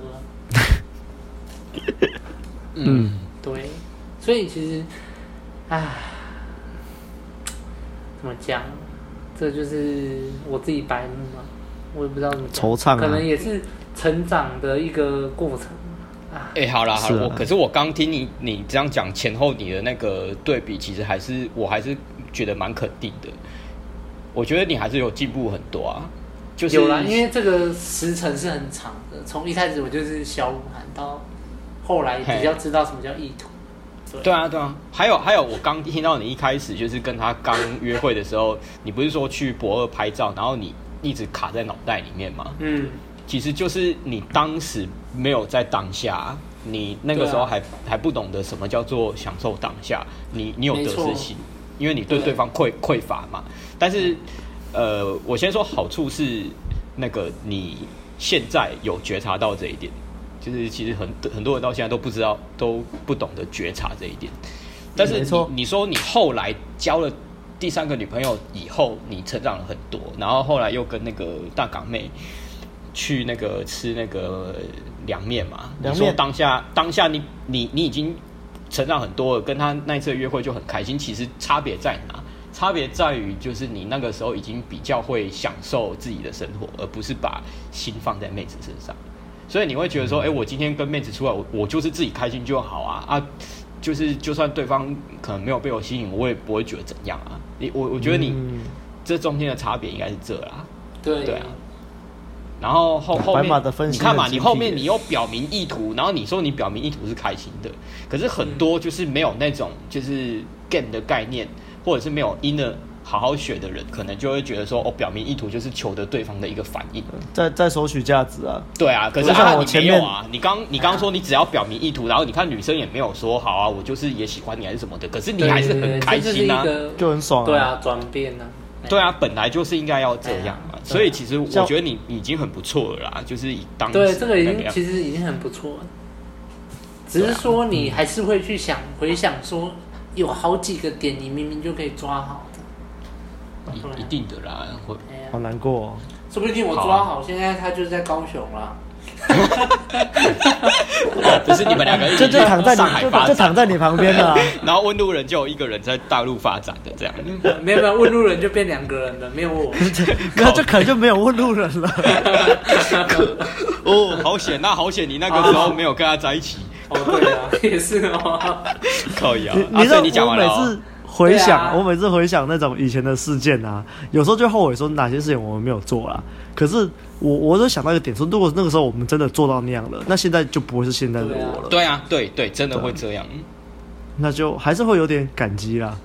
[LAUGHS] 嗯，对，所以其实，唉，怎么讲？这就是我自己白目嘛，我也不知道怎么惆怅，可能也是成长的一个过程。哎、欸，好啦好了，我可是我刚听你你这样讲前后你的那个对比，其实还是我还是觉得蛮肯定的。我觉得你还是有进步很多啊。就是、有啦，因为这个时程是很长的，从一开始我就是小武汉，到后来比较知道什么叫意图。对，对啊，对啊。还有还有，我刚听到你一开始就是跟他刚约会的时候，你不是说去博二拍照，然后你一直卡在脑袋里面吗？嗯，其实就是你当时没有在当下，你那个时候还、啊、还不懂得什么叫做享受当下，你你有得失心，因为你对对方匮匮乏嘛，但是。呃，我先说好处是，那个你现在有觉察到这一点，就是其实很很多人到现在都不知道，都不懂得觉察这一点。但是你你说你后来交了第三个女朋友以后，你成长了很多，然后后来又跟那个大港妹去那个吃那个凉面嘛。你说当下当下你你你已经成长很多了，跟他那一次约会就很开心。其实差别在哪？差别在于就是你那个时候已经比较会享受自己的生活，而不是把心放在妹子身上。所以你会觉得说，哎、欸，我今天跟妹子出来，我我就是自己开心就好啊啊，就是就算对方可能没有被我吸引，我也不会觉得怎样啊。你我我觉得你、嗯、这中间的差别应该是这啦。对对啊。然后后后面你看嘛，你后面你又表明意图，然后你说你表明意图是开心的，可是很多就是没有那种就是 game 的概念，或者是没有 inner 好好学的人，可能就会觉得说哦，表明意图就是求得对方的一个反应，在在索取价值啊。对啊，可是像我前面啊，你刚你刚说你只要表明意图，然后你看女生也没有说好啊，我就是也喜欢你还是什么的，可是你还是很开心啊，就很爽啊。对啊，转变啊。对啊，本来就是应该要这样嘛，所以其实我觉得你已经很不错了啦，就是以当对这个已经其实已经很不错了，只是说你还是会去想回想说，有好几个点你明明就可以抓好的，一一定的啦，会。好难过哦，说不定我抓好，现在他就是在高雄啦。[LAUGHS] 不是你们两个就就躺在你就就躺在你旁边啊，[LAUGHS] 然后问路人就有一个人在大陆发展的这样，没有没有问路人就变两个人了，没有我，[LAUGHS] 那这可能就没有问路人了。哦，好险，那好险，你那个时候没有跟他在一起。哦，对啊，也是哦，可以啊。你知道我每次回想，我每次回想那种以前的事件啊，有时候就后悔说哪些事情我们没有做啦。可是。我我就想到一个点，说如果那个时候我们真的做到那样了，那现在就不会是现在的我了。对啊，对对，真的会这样。那就还是会有点感激啦。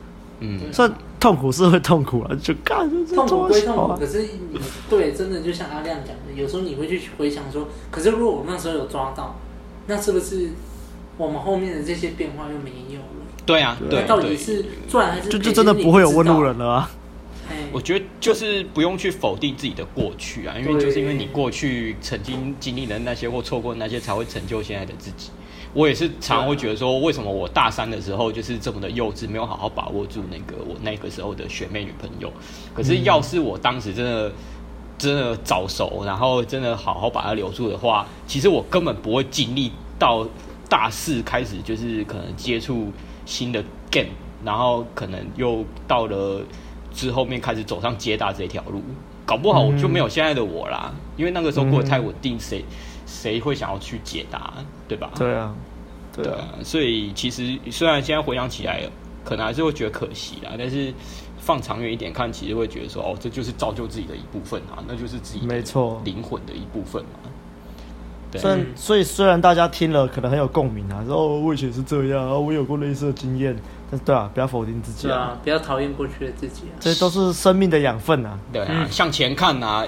嗯，算痛苦是会痛苦了，就干痛苦归痛苦，可是你对，真的就像阿亮讲的，有时候你会去回想说，可是如果我那时候有抓到，那是不是我们后面的这些变化又没有了？对啊，对，到底是赚还是？就就真的不会有问路人了啊。我觉得就是不用去否定自己的过去啊，因为就是因为你过去曾经经历的那些或错过的那些，才会成就现在的自己。我也是常常会觉得说，为什么我大三的时候就是这么的幼稚，没有好好把握住那个我那个时候的学妹女朋友。可是要是我当时真的真的早熟，然后真的好好把她留住的话，其实我根本不会经历到大四开始就是可能接触新的 game，然后可能又到了。之后面开始走上接大这条路，搞不好我就没有现在的我啦。嗯、因为那个时候过得太稳定，谁谁、嗯、会想要去解答，对吧？对啊，对啊。所以其实虽然现在回想起来，可能还是会觉得可惜啦。但是放长远一点看，其实会觉得说，哦，这就是造就自己的一部分啊，那就是自己没错灵魂的一部分嘛。对，虽然所以虽然大家听了可能很有共鸣啊，说哦，我以前是这样，我有过类似的经验。但是对啊，不要否定自己啊，啊不要讨厌过去的自己啊，这都是生命的养分啊。对啊，嗯、向前看啊，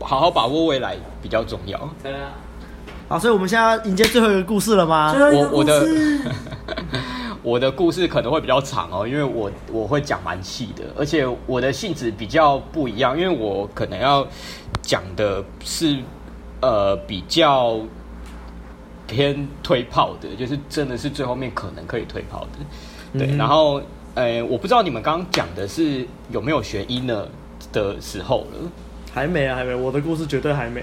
好好把握未来比较重要。对啊。好，所以我们现在要迎接最后一个故事了吗？我我的 [LAUGHS] 我的故事可能会比较长哦，因为我我会讲蛮细的，而且我的性质比较不一样，因为我可能要讲的是呃比较偏推炮的，就是真的是最后面可能可以推炮的。对，然后，呃，我不知道你们刚刚讲的是有没有学 inner 的时候了？还没啊，还没。我的故事绝对还没。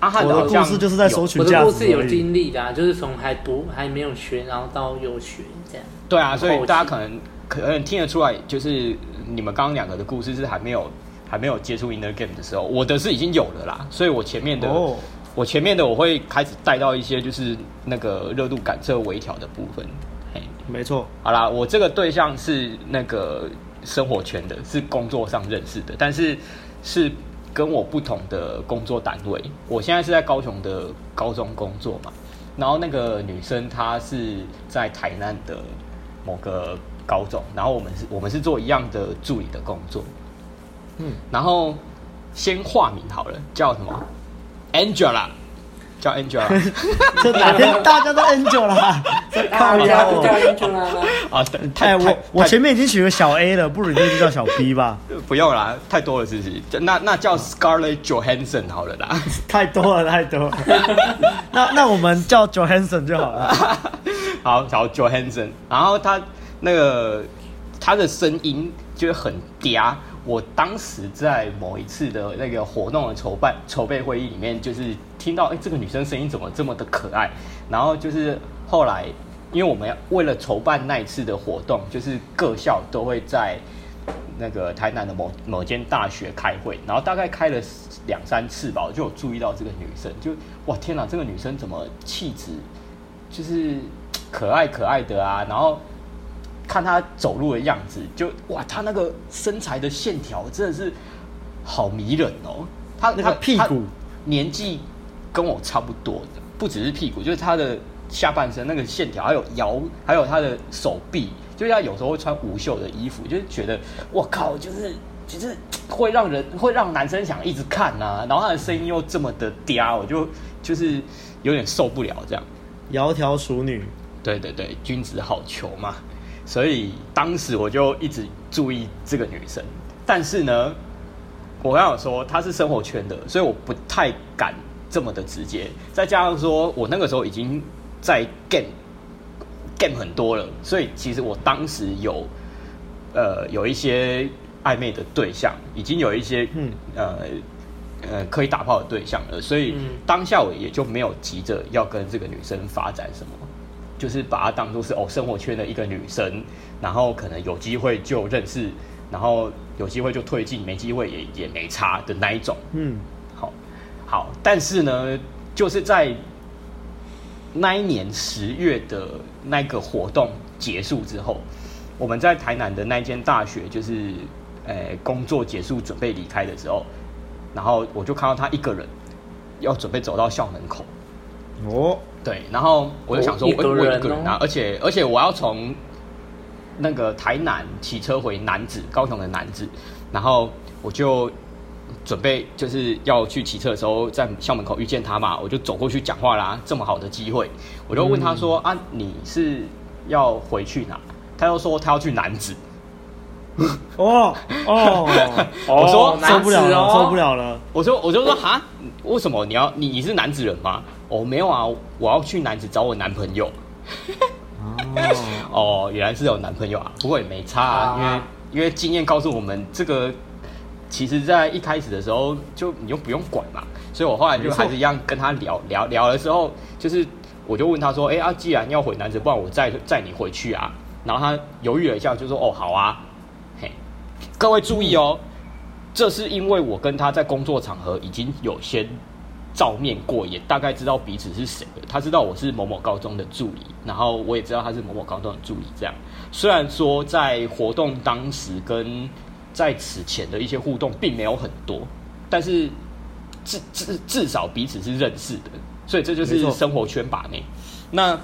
阿汉的故事就是在收取价值。我的故事有经历的，就是从还不还没有学，然后到有学这样。对啊，所以大家可能可能听得出来，就是你们刚刚两个的故事是还没有还没有接触 inner game 的时候，我的是已经有了啦。所以我前面的，哦、我前面的我会开始带到一些就是那个热度感测微调的部分。嘿。没错，好啦，我这个对象是那个生活圈的，是工作上认识的，但是是跟我不同的工作单位。我现在是在高雄的高中工作嘛，然后那个女生她是在台南的某个高中，然后我们是我们是做一样的助理的工作，嗯，然后先化名好了，叫什么？Angela。叫 Angela，[LAUGHS] 这哪天大家都 Angela 了？大家都叫 Angela 了 [LAUGHS] 啊！太，我我前面已经取了小 A 了，不如你就叫小 B 吧。[LAUGHS] 不用啦，太多了，自己？那那叫 Scarlett Johansson 好了啦。太多了，太多了。那那我们叫 Johansson 就好了。好，叫 Johansson。然后他那个他的声音就是很嗲。我当时在某一次的那个活动的筹办筹备会议里面，就是听到，哎，这个女生声音怎么这么的可爱？然后就是后来，因为我们要为了筹办那一次的活动，就是各校都会在那个台南的某某间大学开会，然后大概开了两三次吧，我就有注意到这个女生，就哇天哪，这个女生怎么气质就是可爱可爱的啊？然后。看他走路的样子，就哇，他那个身材的线条真的是好迷人哦。他那个屁股年纪跟我差不多的，不只是屁股，就是他的下半身那个线条，还有腰，还有他的手臂，就是他有时候会穿无袖的衣服，就是觉得我靠，就是就是会让人会让男生想一直看啊。然后他的声音又这么的嗲，我就就是有点受不了这样。窈窕淑女，对对对，君子好逑嘛。所以当时我就一直注意这个女生，但是呢，我刚刚有说她是生活圈的，所以我不太敢这么的直接。再加上说我那个时候已经在 game game 很多了，所以其实我当时有呃有一些暧昧的对象，已经有一些嗯呃呃可以打炮的对象了，所以当下我也就没有急着要跟这个女生发展什么。就是把她当做是哦生活圈的一个女生，然后可能有机会就认识，然后有机会就推进，没机会也也没差的那一种。嗯，好，好，但是呢，就是在那一年十月的那个活动结束之后，我们在台南的那间大学，就是诶、欸、工作结束准备离开的时候，然后我就看到她一个人要准备走到校门口。哦。对，然后我就想说，我一个人啊，而且而且我要从那个台南骑车回南子，高雄的南子，然后我就准备就是要去骑车的时候，在校门口遇见他嘛，我就走过去讲话啦。这么好的机会，我就问他说：“嗯、啊，你是要回去哪？”他又说他要去南子。哦 [LAUGHS] 哦，我说受不了了，受不了了。我说我就说哈，为什么你要你你是男子人吗？哦，没有啊，我要去南子找我男朋友。哦，原来是有男朋友啊，不过也没差啊，因为因为经验告诉我们，这个其实在一开始的时候就你就不用管嘛，所以我后来就还是一样跟他聊聊聊的时候，就是我就问他说，哎啊，既然要回南子，不然我载载你回去啊？然后他犹豫了一下，就说，哦，好啊，嘿，各位注意哦，这是因为我跟他在工作场合已经有先。照面过，也大概知道彼此是谁。他知道我是某某高中的助理，然后我也知道他是某某高中的助理。这样，虽然说在活动当时跟在此前的一些互动并没有很多，但是至至至少彼此是认识的，所以这就是生活圈把妹。那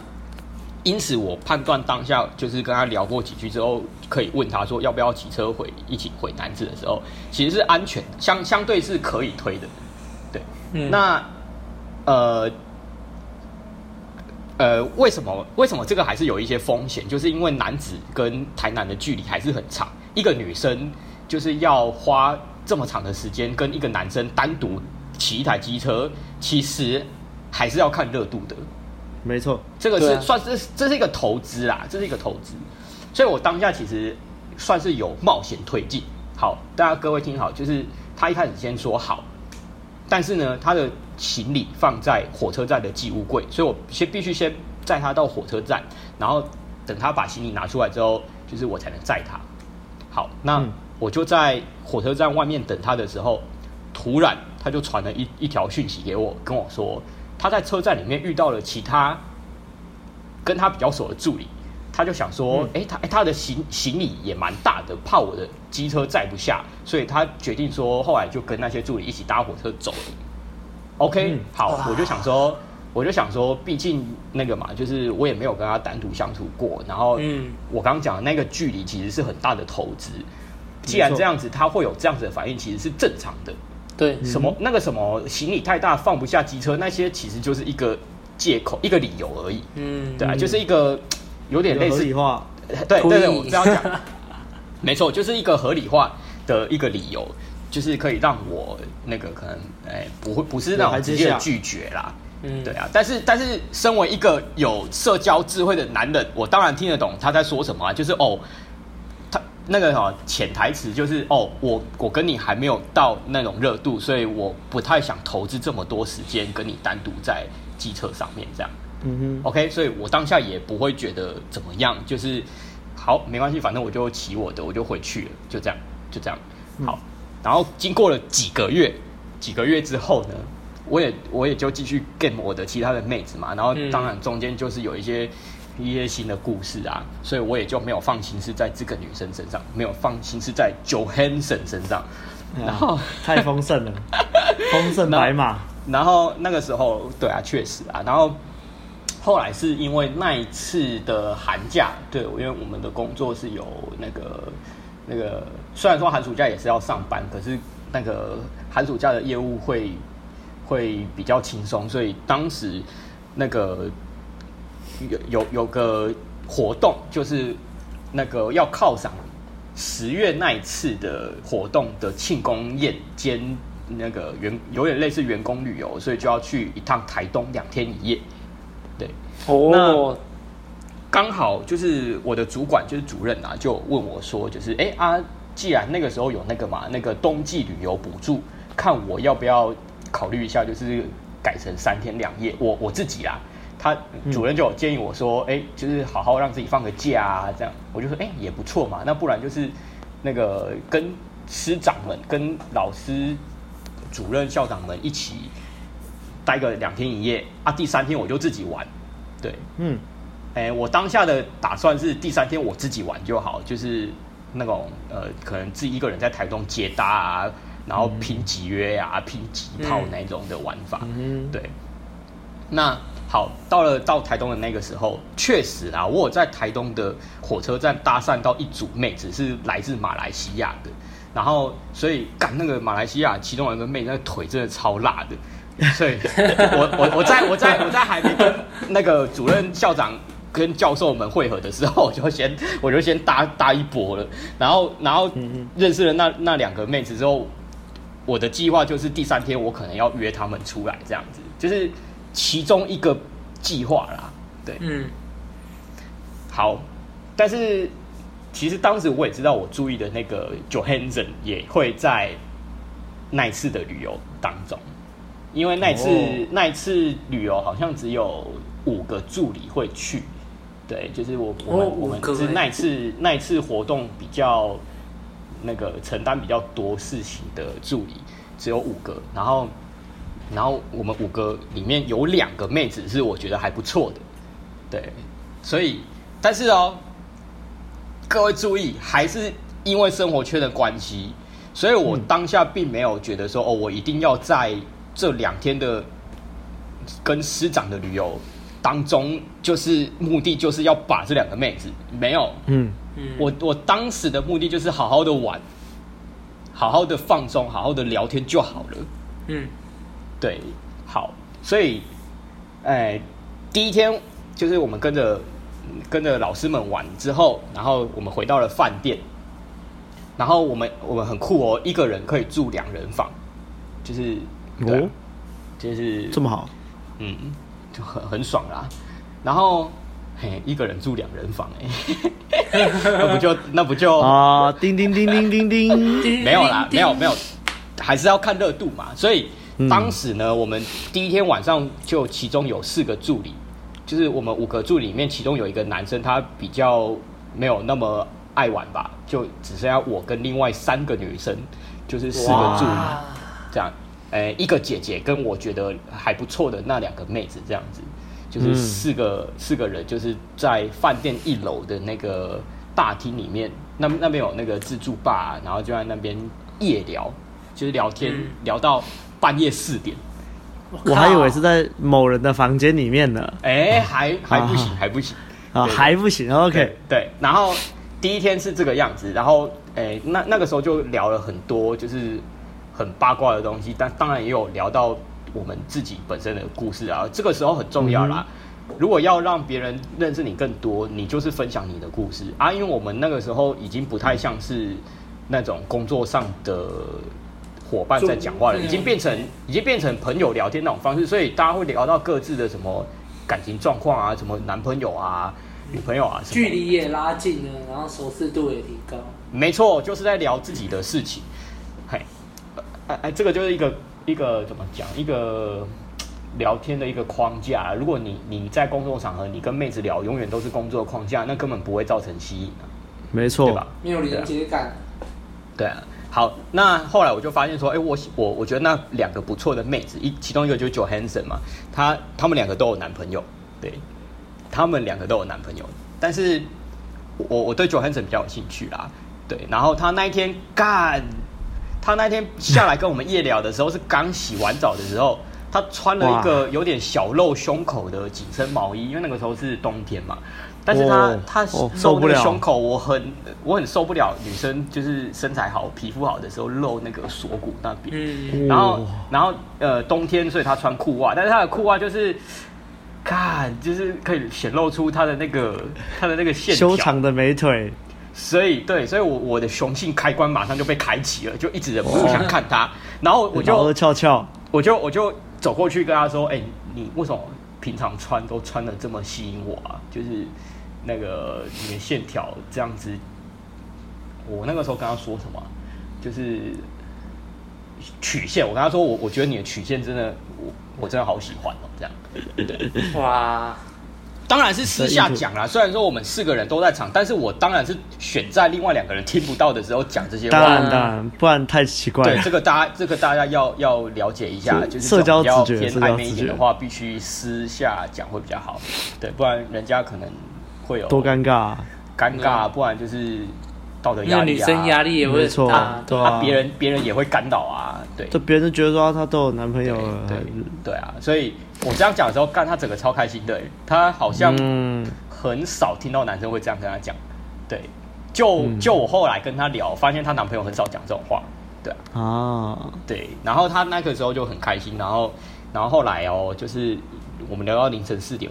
因此，我判断当下就是跟他聊过几句之后，可以问他说要不要骑车回一起回南子的时候，其实是安全的，相相对是可以推的。嗯、那，呃，呃，为什么为什么这个还是有一些风险？就是因为男子跟台南的距离还是很长，一个女生就是要花这么长的时间跟一个男生单独骑一台机车，其实还是要看热度的。没错，这个是算是这是一个投资啦，这是一个投资。所以我当下其实算是有冒险推进。好，大家各位听好，就是他一开始先说好。但是呢，他的行李放在火车站的寄物柜，所以我先必须先载他到火车站，然后等他把行李拿出来之后，就是我才能载他。好，那我就在火车站外面等他的时候，突然他就传了一一条讯息给我，跟我说他在车站里面遇到了其他跟他比较熟的助理。他就想说，哎、嗯欸，他哎、欸，他的行行李也蛮大的，怕我的机车载不下，所以他决定说，后来就跟那些助理一起搭火车走了。OK，、嗯、好，我就想说，我就想说，毕竟那个嘛，就是我也没有跟他单独相处过，然后，嗯，我刚刚讲的那个距离其实是很大的投资。既然这样子，他会有这样子的反应，其实是正常的。对，什么那个什么行李太大放不下机车，那些其实就是一个借口，一个理由而已。嗯，对啊，就是一个。有点类似，合理化，对 [LAUGHS] 对对，我这样讲，[LAUGHS] 没错，就是一个合理化的一个理由，就是可以让我那个可能，哎、欸，不会不是那种直接的拒绝啦，嗯，对啊，但是但是，身为一个有社交智慧的男人，我当然听得懂他在说什么啊，就是哦，他那个哈潜台词就是哦，我我跟你还没有到那种热度，所以我不太想投资这么多时间跟你单独在机车上面这样。嗯哼，OK，所以我当下也不会觉得怎么样，就是好没关系，反正我就骑我的，我就回去了，就这样，就这样。好，嗯、然后经过了几个月，几个月之后呢，我也我也就继续 game 我的其他的妹子嘛，然后当然中间就是有一些。一些新的故事啊，所以我也就没有放心是在这个女生身上，没有放心是在 Johansson 身上，然后太丰盛了，[LAUGHS] 丰盛白马。然后那个时候，对啊，确实啊。然后后来是因为那一次的寒假，对，因为我们的工作是有那个那个，虽然说寒暑假也是要上班，可是那个寒暑假的业务会会比较轻松，所以当时那个。有有有个活动，就是那个要犒赏十月那一次的活动的庆功宴兼那个员有点类似员工旅游，所以就要去一趟台东两天一夜。对，哦，那刚好就是我的主管就是主任啊，就问我说，就是哎、欸、啊，既然那个时候有那个嘛，那个冬季旅游补助，看我要不要考虑一下，就是改成三天两夜。我我自己啊。他主任就有建议我说：“哎、欸，就是好好让自己放个假啊，这样。”我就说：“哎、欸，也不错嘛。那不然就是那个跟师长们、跟老师、主任、校长们一起待个两天一夜啊。第三天我就自己玩。对，嗯，哎、欸，我当下的打算是第三天我自己玩就好，就是那种呃，可能自己一个人在台东接搭啊，然后拼集约啊、拼几炮那种的玩法。嗯，对，那。”好，到了到台东的那个时候，确实啊，我有在台东的火车站搭讪到一组妹子，是来自马来西亚的。然后，所以干那个马来西亚其中有一个妹，那个腿真的超辣的。[LAUGHS] 所以 [LAUGHS] 我我我在我在我在还没跟那个主任、校长跟教授们会合的时候，我就先我就先搭搭一波了。然后然后认识了那那两个妹子之后，我的计划就是第三天我可能要约他们出来，这样子就是。其中一个计划啦，对，嗯，好，但是其实当时我也知道，我注意的那个 Johansson 也会在那一次的旅游当中，因为那一次、哦、那一次旅游好像只有五个助理会去，对，就是我我们、哦、我们是那一次那一次活动比较那个承担比较多事情的助理只有五个，然后。然后我们五个里面有两个妹子是我觉得还不错的，对，所以但是哦，各位注意，还是因为生活圈的关系，所以我当下并没有觉得说哦，我一定要在这两天的跟师长的旅游当中，就是目的就是要把这两个妹子没有，嗯。嗯，我我当时的目的就是好好的玩，好好的放松，好好的聊天就好了，嗯。对，好，所以，哎，第一天就是我们跟着跟着老师们玩之后，然后我们回到了饭店，然后我们我们很酷哦，一个人可以住两人房，就是哦，就是这么好，嗯，就很很爽啦。然后嘿，一个人住两人房，哎，[LAUGHS] 那不就那不就啊？叮叮叮叮叮叮，[LAUGHS] 没有啦，没有没有，还是要看热度嘛，所以。当时呢，我们第一天晚上就其中有四个助理，就是我们五个助理里面，其中有一个男生，他比较没有那么爱玩吧，就只剩下我跟另外三个女生，就是四个助理这样，诶，一个姐姐跟我觉得还不错的那两个妹子这样子，就是四个四个人，就是在饭店一楼的那个大厅里面，那那边有那个自助吧，然后就在那边夜聊，就是聊天聊到。半夜四点，我还以为是在某人的房间里面呢。哎，还还不行，还不行啊，还不行。OK，对。然后第一天是这个样子，然后哎，那那个时候就聊了很多，就是很八卦的东西。但当然也有聊到我们自己本身的故事啊。这个时候很重要啦。如果要让别人认识你更多，你就是分享你的故事啊。因为我们那个时候已经不太像是那种工作上的。伙伴在讲话了，已经变成已经变成朋友聊天那种方式，所以大家会聊到各自的什么感情状况啊，什么男朋友啊，女朋友啊，距离也拉近了，然后熟识度也提高。没错，就是在聊自己的事情。嘿，哎哎，这个就是一个一个怎么讲？一个聊天的一个框架。如果你你在工作场合，你跟妹子聊，永远都是工作框架，那根本不会造成吸引啊。没错，对吧？没有连接感。对啊。好，那后来我就发现说，哎，我我我觉得那两个不错的妹子，一其中一个就是 Johansson 嘛，他他们两个都有男朋友，对，他们两个都有男朋友，但是我我对 Johansson 比较有兴趣啦，对，然后他那一天干，他那天下来跟我们夜聊的时候是刚洗完澡的时候，他穿了一个有点小露胸口的紧身毛衣，因为那个时候是冬天嘛。但是他他露那个胸口，我很我很受不了女生就是身材好、皮肤好的时候露那个锁骨那边。然后然后呃冬天，所以他穿裤袜，但是他的裤袜就是看就是可以显露出他的那个他的那个线条，修长的美腿。所以对，所以我我的雄性开关马上就被开启了，就一直忍不住想看他。然后我就翘翘，我就我就走过去跟他说：“哎，你为什么平常穿都穿的这么吸引我啊？”就是。那个你的线条这样子，我那个时候跟他说什么？就是曲线。我跟他说，我我觉得你的曲线真的，我我真的好喜欢哦，这样。对，哇，当然是私下讲啦。虽然说我们四个人都在场，但是我当然是选在另外两个人听不到的时候讲这些话。当然，当然，不然太奇怪了。对，这个大家这个大家要要了解一下，就是社交比较偏暧昧一点的话，必须私下讲会比较好。对，不然人家可能。会有多尴尬、啊，尴尬，不然就是道德压力、啊、女生压力也会很大，对啊，别、啊、人别人也会干扰啊，对，就别人觉得说他都有男朋友了，对对，对啊，所以我这样讲的时候，干他整个超开心的，他好像很少听到男生会这样跟他讲，对，就就我后来跟他聊，发现她男朋友很少讲这种话，对啊，啊，对，然后她那个时候就很开心，然后然后后来哦，就是我们聊到凌晨四点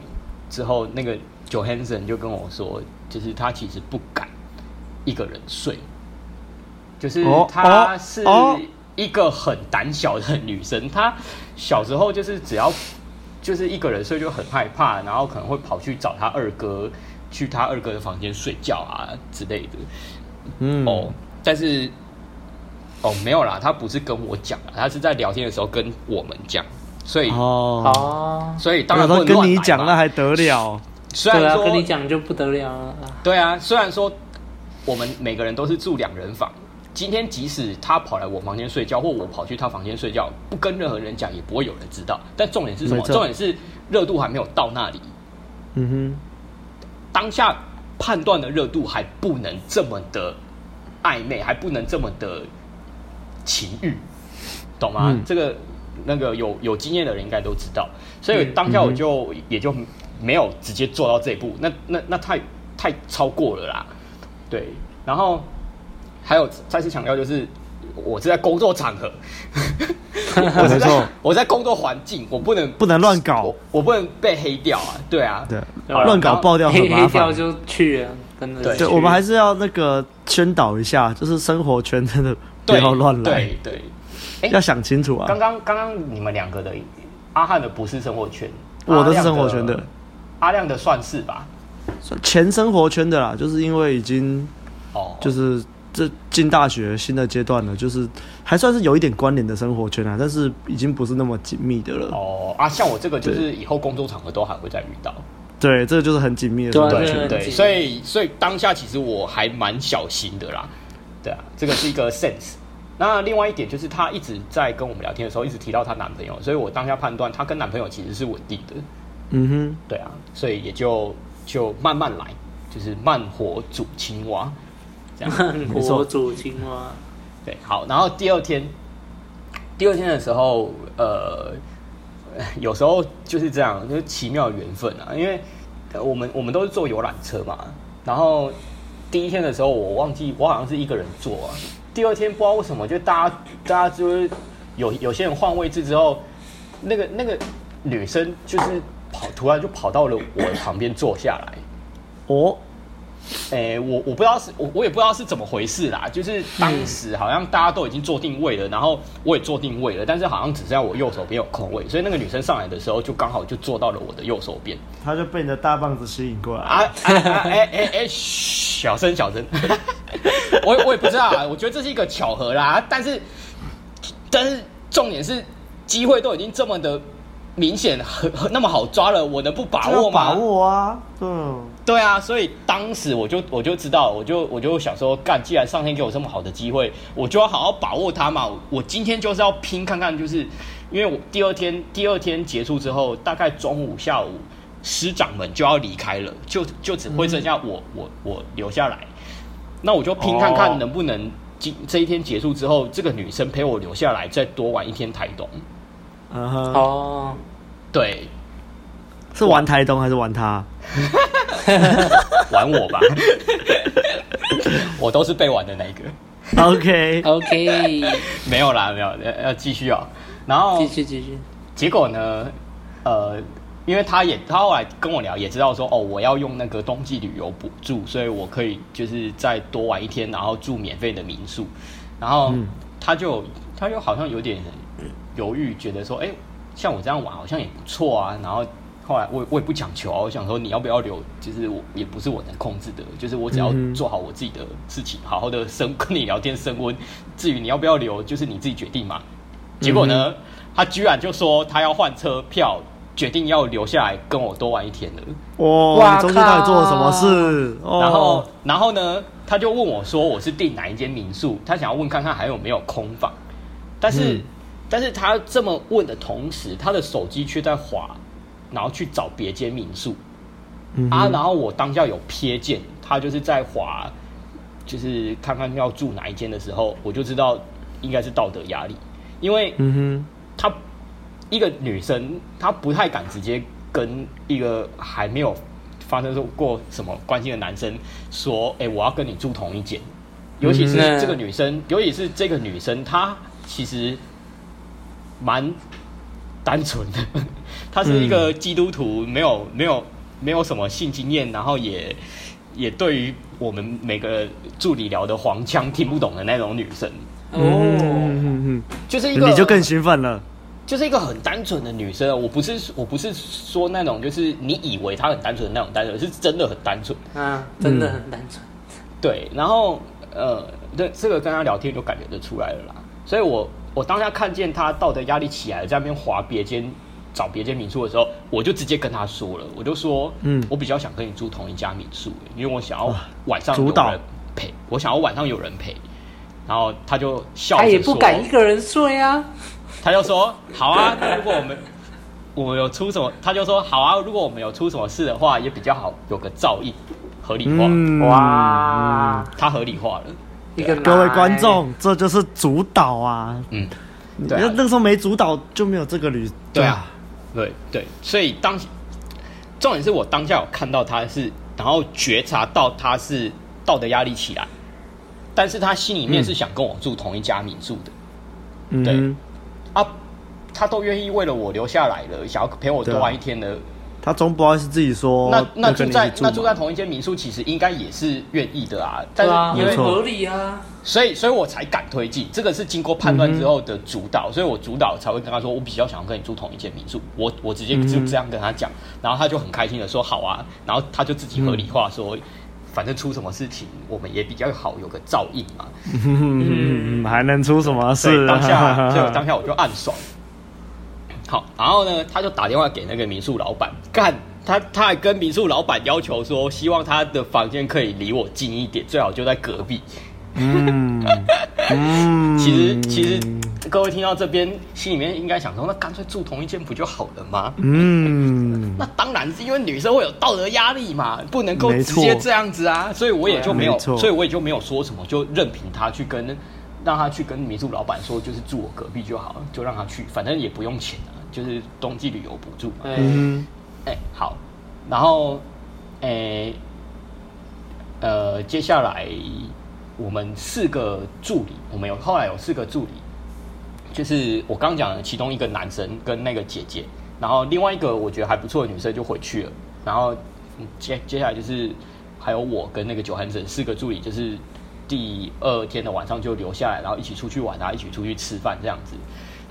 之后，那个。Johansson 就跟我说，就是他其实不敢一个人睡，就是他是一个很胆小的女生。她小时候就是只要就是一个人睡就很害怕，然后可能会跑去找他二哥，去他二哥的房间睡觉啊之类的。嗯，哦，但是哦没有啦，他不是跟我讲，他是在聊天的时候跟我们讲，所以哦，所以当然跟你讲那还得了。虽然说、啊、跟你讲就不得了了。对啊，虽然说我们每个人都是住两人房，今天即使他跑来我房间睡觉，或我跑去他房间睡觉，不跟任何人讲，也不会有人知道。但重点是什么？重点是热度还没有到那里。嗯哼，当下判断的热度还不能这么的暧昧，还不能这么的情欲，懂吗？嗯、这个那个有有经验的人应该都知道。所以当下我就、嗯、也就。没有直接做到这一步，那那那太太超过了啦，对。然后还有再次强调，就是我是在工作场合，[LAUGHS] 我是在我在工作环境，我不能不能乱搞。我，我不能被黑掉啊，对啊，对，乱搞爆掉很麻烦，黑掉就去啊，真的。对，我们还是要那个宣导一下，就是生活圈真的不要乱来，对对，要想清楚啊。刚刚刚刚你们两个的阿汉的不是生活圈，我的是生活圈的。阿亮的算是吧，算前生活圈的啦，就是因为已经哦，就是这进大学新的阶段了，就是还算是有一点关联的生活圈啊，但是已经不是那么紧密的了。哦啊，像我这个就是以后工作场合都还会再遇到。对，这个就是很紧密的生活圈。对，对，所以所以当下其实我还蛮小心的啦。对啊，这个是一个 sense。那另外一点就是她一直在跟我们聊天的时候，一直提到她男朋友，所以我当下判断她跟男朋友其实是稳定的。嗯哼，对啊，所以也就就慢慢来，就是慢火煮青蛙，这样。[LAUGHS] 慢火煮青蛙，对，好。然后第二天，第二天的时候，呃，[LAUGHS] 有时候就是这样，就是奇妙的缘分啊。因为我们我们都是坐游览车嘛，然后第一天的时候，我忘记我好像是一个人坐啊。第二天不知道为什么，就大家大家就是有有些人换位置之后，那个那个女生就是。跑，突然就跑到了我旁边坐下来，哦，诶、欸，我我不知道是我我也不知道是怎么回事啦，就是当时好像大家都已经做定位了，然后我也做定位了，但是好像只剩下我右手边有空位，所以那个女生上来的时候就刚好就坐到了我的右手边，她就被你的大棒子吸引过来啊！哎哎哎哎，小声小声，[LAUGHS] 我我也不知道啊，我觉得这是一个巧合啦，但是但是重点是机会都已经这么的明显，很很那么好抓了，我能不把握吗？把握啊，嗯。对啊，所以当时我就我就知道，我就我就想说，干，既然上天给我这么好的机会，我就要好好把握它嘛。我今天就是要拼看看，就是因为我第二天第二天结束之后，大概中午下午师长们就要离开了，就就只会剩下我、嗯、我我留下来。那我就拼看看能不能今这一天结束之后，这个女生陪我留下来，再多玩一天台东。嗯哼，哦，对。是玩台东还是玩他？[LAUGHS] 玩我吧，[LAUGHS] 我都是被玩的那一个。OK OK，[LAUGHS] 没有啦，没有，要要继续哦。然后继续继续。结果呢？呃，因为他也他后来跟我聊，也知道说哦，我要用那个冬季旅游补助，所以我可以就是再多玩一天，然后住免费的民宿。然后他就他就好像有点犹豫，觉得说，哎，像我这样玩好像也不错啊。然后。后来我我也不强求啊，我想说你要不要留，其实我也不是我能控制的，就是我只要做好我自己的事情，好好的升跟你聊天升温。至于你要不要留，就是你自己决定嘛。结果呢，他居然就说他要换车票，决定要留下来跟我多玩一天了。哇，中间到底做了什么事？然后然后呢，他就问我说我是订哪一间民宿，他想要问看看还有没有空房。但是但是他这么问的同时，他的手机却在滑。然后去找别间民宿，嗯、啊，然后我当下有瞥见他就是在滑，就是看看要住哪一间的时候，我就知道应该是道德压力，因为，嗯哼，他一个女生，她不太敢直接跟一个还没有发生过什么关系的男生说，哎、欸，我要跟你住同一间，尤其是这个女生，嗯、尤其是这个女生，她其实蛮单纯的。[LAUGHS] 他是一个基督徒，没有没有没有什么性经验，然后也也对于我们每个助理聊的黄腔听不懂的那种女生哦，嗯，就是一个你就更兴奋了，就是一个很单纯的女生。我不是我不是说那种就是你以为她很单纯的那种单纯，是真的很单纯啊，真的很单纯。对，然后呃，对这个跟她聊天就感觉得出来了啦。所以我我当下看见他道德压力起来，在那边划别间。找别间民宿的时候，我就直接跟他说了，我就说，嗯，我比较想跟你住同一家民宿，因为我想要晚上有人陪，我想要晚上有人陪。然后他就笑着说，他也不敢一个人睡啊。他就说，好啊，如果我们 [LAUGHS] 我们有出什么，他就说好啊，如果我们有出什么事的话，也比较好有个照应，合理化。嗯、哇，他合理化了。一个各位观众，这就是主导啊。嗯，对、啊，那那个时候没主导就没有这个旅。对啊。对对，所以当重点是我当下有看到他是，然后觉察到他是道德压力起来，但是他心里面是想跟我住同一家民宿的，嗯、对啊，他都愿意为了我留下来了，想要陪我多玩一天的。他总不好意思自己说，那那住在那住在同一间民宿，其实应该也是愿意的啊。但是因为合理啊，所以所以我才敢推进。这个是经过判断之后的主导，所以我主导才会跟他说，我比较想要跟你住同一间民宿。我我直接就这样跟他讲，然后他就很开心的说好啊，然后他就自己合理化说，反正出什么事情，我们也比较好有个照应嘛。嗯，还能出什么事？当下就当下我就暗爽。好，然后呢，他就打电话给那个民宿老板，干他，他还跟民宿老板要求说，希望他的房间可以离我近一点，最好就在隔壁。嗯，嗯 [LAUGHS] 其实其实各位听到这边，心里面应该想说，那干脆住同一间不就好了吗？嗯，那当然是因为女生会有道德压力嘛，不能够直接这样子啊，所以我也就没有，所以我也就没有说什么，就任凭他去跟让他去跟民宿老板说，就是住我隔壁就好了，就让他去，反正也不用钱啊。就是冬季旅游补助嘛，嗯，哎，好，然后，哎、欸，呃，接下来我们四个助理，我们有后来有四个助理，就是我刚讲的其中一个男生跟那个姐姐，然后另外一个我觉得还不错的女生就回去了，然后接接下来就是还有我跟那个九汉森四个助理，就是第二天的晚上就留下来，然后一起出去玩啊，一起出去吃饭这样子。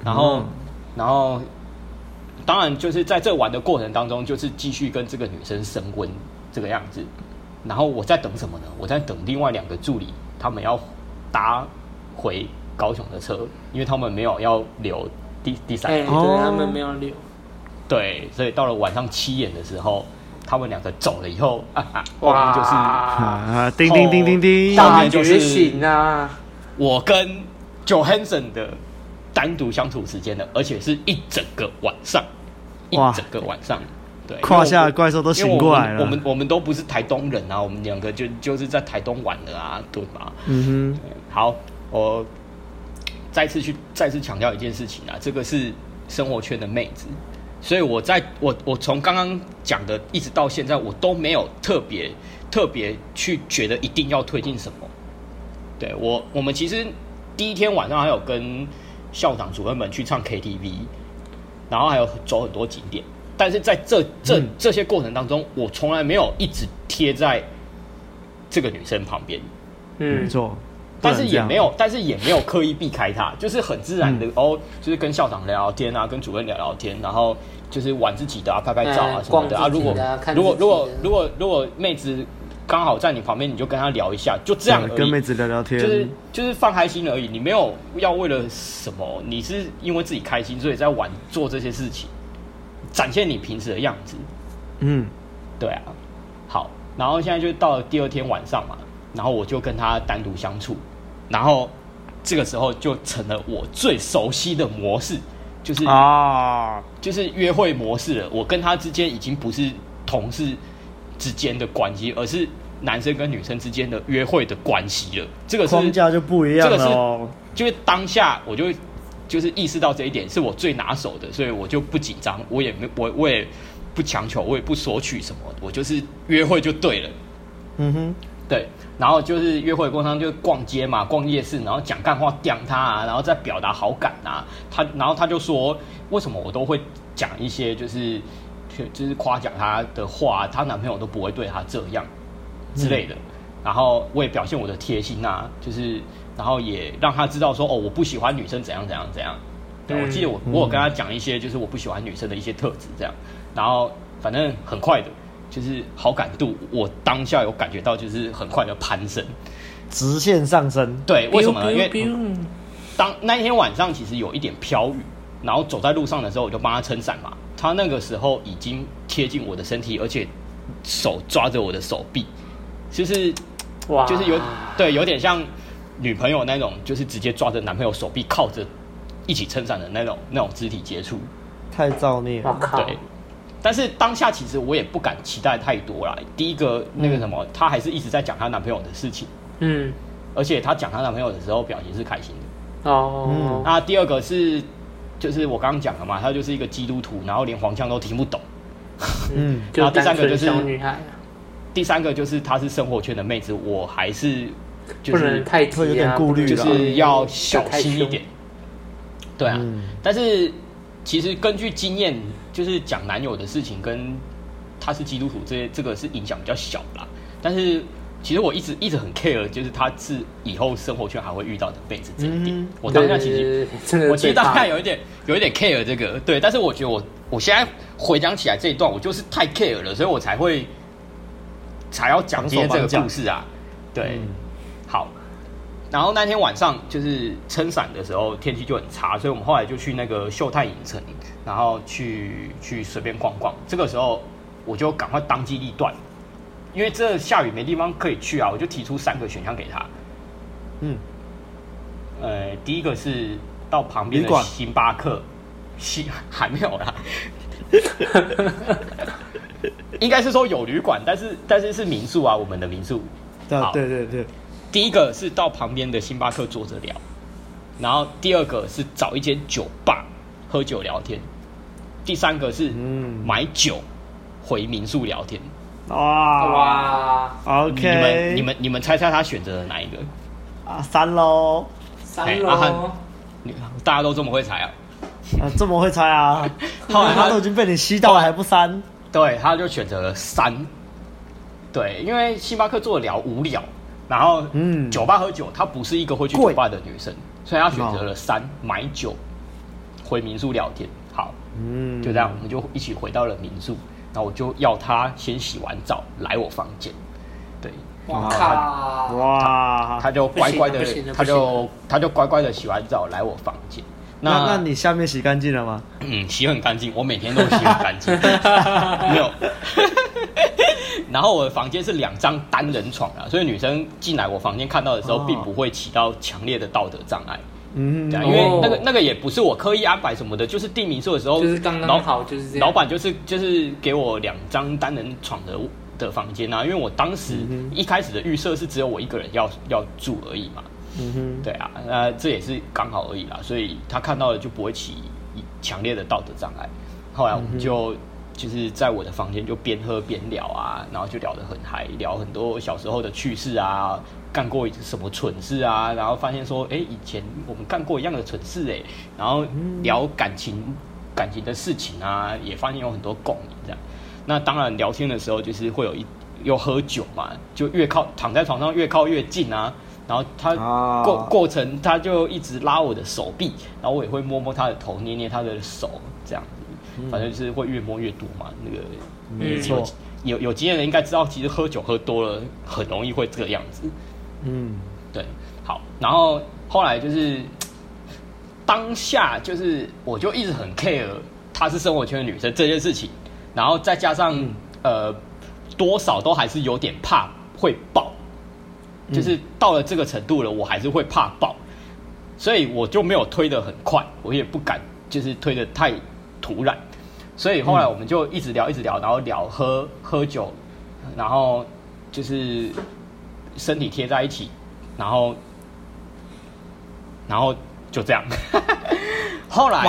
然后，嗯、然后，当然就是在这玩的过程当中，就是继续跟这个女生升温这个样子。然后我在等什么呢？我在等另外两个助理，他们要搭回高雄的车，因为他们没有要留第第三天，对，他们没有留。对，所以到了晚上七点的时候，他们两个走了以后，[LAUGHS] 啊啊、后面就是啊，叮叮叮叮叮，大觉醒啊！我跟 Johansson 的单独相处时间的，而且是一整个晚上，一整个晚上。对，胯下的怪兽都醒过来了。我们我们，我们都不是台东人啊，我们两个就就是在台东玩的啊，对吧？嗯哼。好，我再次去再次强调一件事情啊，这个是生活圈的妹子，所以我在我我从刚刚讲的一直到现在，我都没有特别特别去觉得一定要推进什么。对我，我们其实第一天晚上还有跟校长主任们去唱 KTV，然后还有走很多景点。但是在这这这些过程当中，我从来没有一直贴在这个女生旁边。嗯，没错。但是也没有，但是也没有刻意避开她，就是很自然的哦，就是跟校长聊聊天啊，跟主任聊聊天，然后就是玩自己的啊，拍拍照啊什么的啊。如果如果如果如果如果妹子刚好在你旁边，你就跟他聊一下，就这样而已。跟妹子聊聊天，就是就是放开心而已。你没有要为了什么，你是因为自己开心，所以在玩做这些事情。展现你平时的样子，嗯，对啊，好，然后现在就到了第二天晚上嘛，然后我就跟他单独相处，然后这个时候就成了我最熟悉的模式，就是啊，就是约会模式了。我跟他之间已经不是同事之间的关系，而是男生跟女生之间的约会的关系了。这个框架就不一样了，这个是，就是当下我就。就是意识到这一点是我最拿手的，所以我就不紧张，我也没我我也不强求，我也不索取什么，我就是约会就对了。嗯哼，对，然后就是约会的过程中就逛街嘛，逛夜市，然后讲干话刁他啊，然后再表达好感啊。他然后他就说，为什么我都会讲一些就是就是夸奖她的话，她男朋友都不会对她这样之类的。嗯、然后我也表现我的贴心啊，就是。然后也让她知道说哦，我不喜欢女生怎样怎样怎样。对，我记得我我有跟她讲一些就是我不喜欢女生的一些特质这样。然后反正很快的，就是好感度我当下有感觉到就是很快的攀升，直线上升。对，为什么呢？因为当那一天晚上其实有一点飘雨，然后走在路上的时候我就帮他撑伞嘛。他那个时候已经贴近我的身体，而且手抓着我的手臂，就是哇，就是有对有点像。女朋友那种就是直接抓着男朋友手臂靠着一起撑伞的那种那种肢体接触，太造孽了。对，但是当下其实我也不敢期待太多啦。第一个那个什么，她、嗯、还是一直在讲她男朋友的事情，嗯，而且她讲她男朋友的时候表情是开心的。哦，嗯、那第二个是就是我刚刚讲了嘛，她就是一个基督徒，然后连黄腔都听不懂。嗯，[LAUGHS] 然后第三个就是小女孩，第三个就是她是生活圈的妹子，我还是。就是太会有点顾虑，就是要小心一点。对啊，嗯、但是其实根据经验，就是讲男友的事情跟他是基督徒，这些这个是影响比较小啦。但是其实我一直一直很 care，就是他是以后生活圈还会遇到的妹子这一点。嗯、我当下其实我其实当下有一点有一点 care 这个，对。但是我觉得我我现在回想起来这一段，我就是太 care 了，所以我才会才要讲今天这个故事啊。对。嗯好，然后那天晚上就是撑伞的时候，天气就很差，所以我们后来就去那个秀泰影城，然后去去随便逛逛。这个时候我就赶快当机立断，因为这下雨没地方可以去啊，我就提出三个选项给他。嗯，呃，第一个是到旁边的星巴克，星 [LAUGHS] 还没有啦，[LAUGHS] 应该是说有旅馆，但是但是是民宿啊，我们的民宿。好对对对。第一个是到旁边的星巴克坐着聊，然后第二个是找一间酒吧喝酒聊天，第三个是买酒回民宿聊天。哇哇，OK，你们你们你们猜猜他选择了哪一个？啊，三喽，三喽，大家都这么会猜啊？啊，这么会猜啊？[LAUGHS] 后来他都已经被你吸到了还不删？对，他就选择了三。对，因为星巴克做的聊无聊，然后嗯，酒吧喝酒，她不是一个会去酒吧的女生，所以她选择了三买酒回民宿聊天。好，嗯，就这样，我们就一起回到了民宿，然后我就要他先洗完澡来我房间，对，哇靠，哇，他就乖乖的，他就他就乖乖的洗完澡来我房间。那那你下面洗干净了吗？嗯，洗很干净，我每天都洗很干净。[LAUGHS] 没有。[LAUGHS] 然后我的房间是两张单人床啊，所以女生进来我房间看到的时候，并不会起到强烈的道德障碍。嗯，对，因为那个那个也不是我刻意安排什么的，就是订民宿的时候，就是刚刚好，就是这样。老板就是就是给我两张单人床的的房间啊，因为我当时一开始的预设是只有我一个人要要住而已嘛。嗯哼，对啊，那这也是刚好而已啦，所以他看到了就不会起强烈的道德障碍。后来我们就就是在我的房间就边喝边聊啊，然后就聊得很嗨，聊很多小时候的趣事啊，干过什么蠢事啊，然后发现说，哎，以前我们干过一样的蠢事哎，然后聊感情感情的事情啊，也发现有很多共鸣这样。那当然聊天的时候就是会有一又喝酒嘛，就越靠躺在床上越靠越近啊。然后他过过程，他就一直拉我的手臂，然后我也会摸摸他的头，捏捏他的手，这样子，反正就是会越摸越多嘛。那个没错，有有经验的人应该知道，其实喝酒喝多了很容易会这个样子。嗯，对。好，然后后来就是 [TSK] 当下就是我就一直很 care 她是生活圈的女生这件事情，然后再加上呃多少都还是有点怕会爆。就是到了这个程度了，我还是会怕爆，所以我就没有推得很快，我也不敢就是推得太突然，所以后来我们就一直聊，一直聊，然后聊喝喝酒，然后就是身体贴在一起，然后然后就这样，[LAUGHS] 后来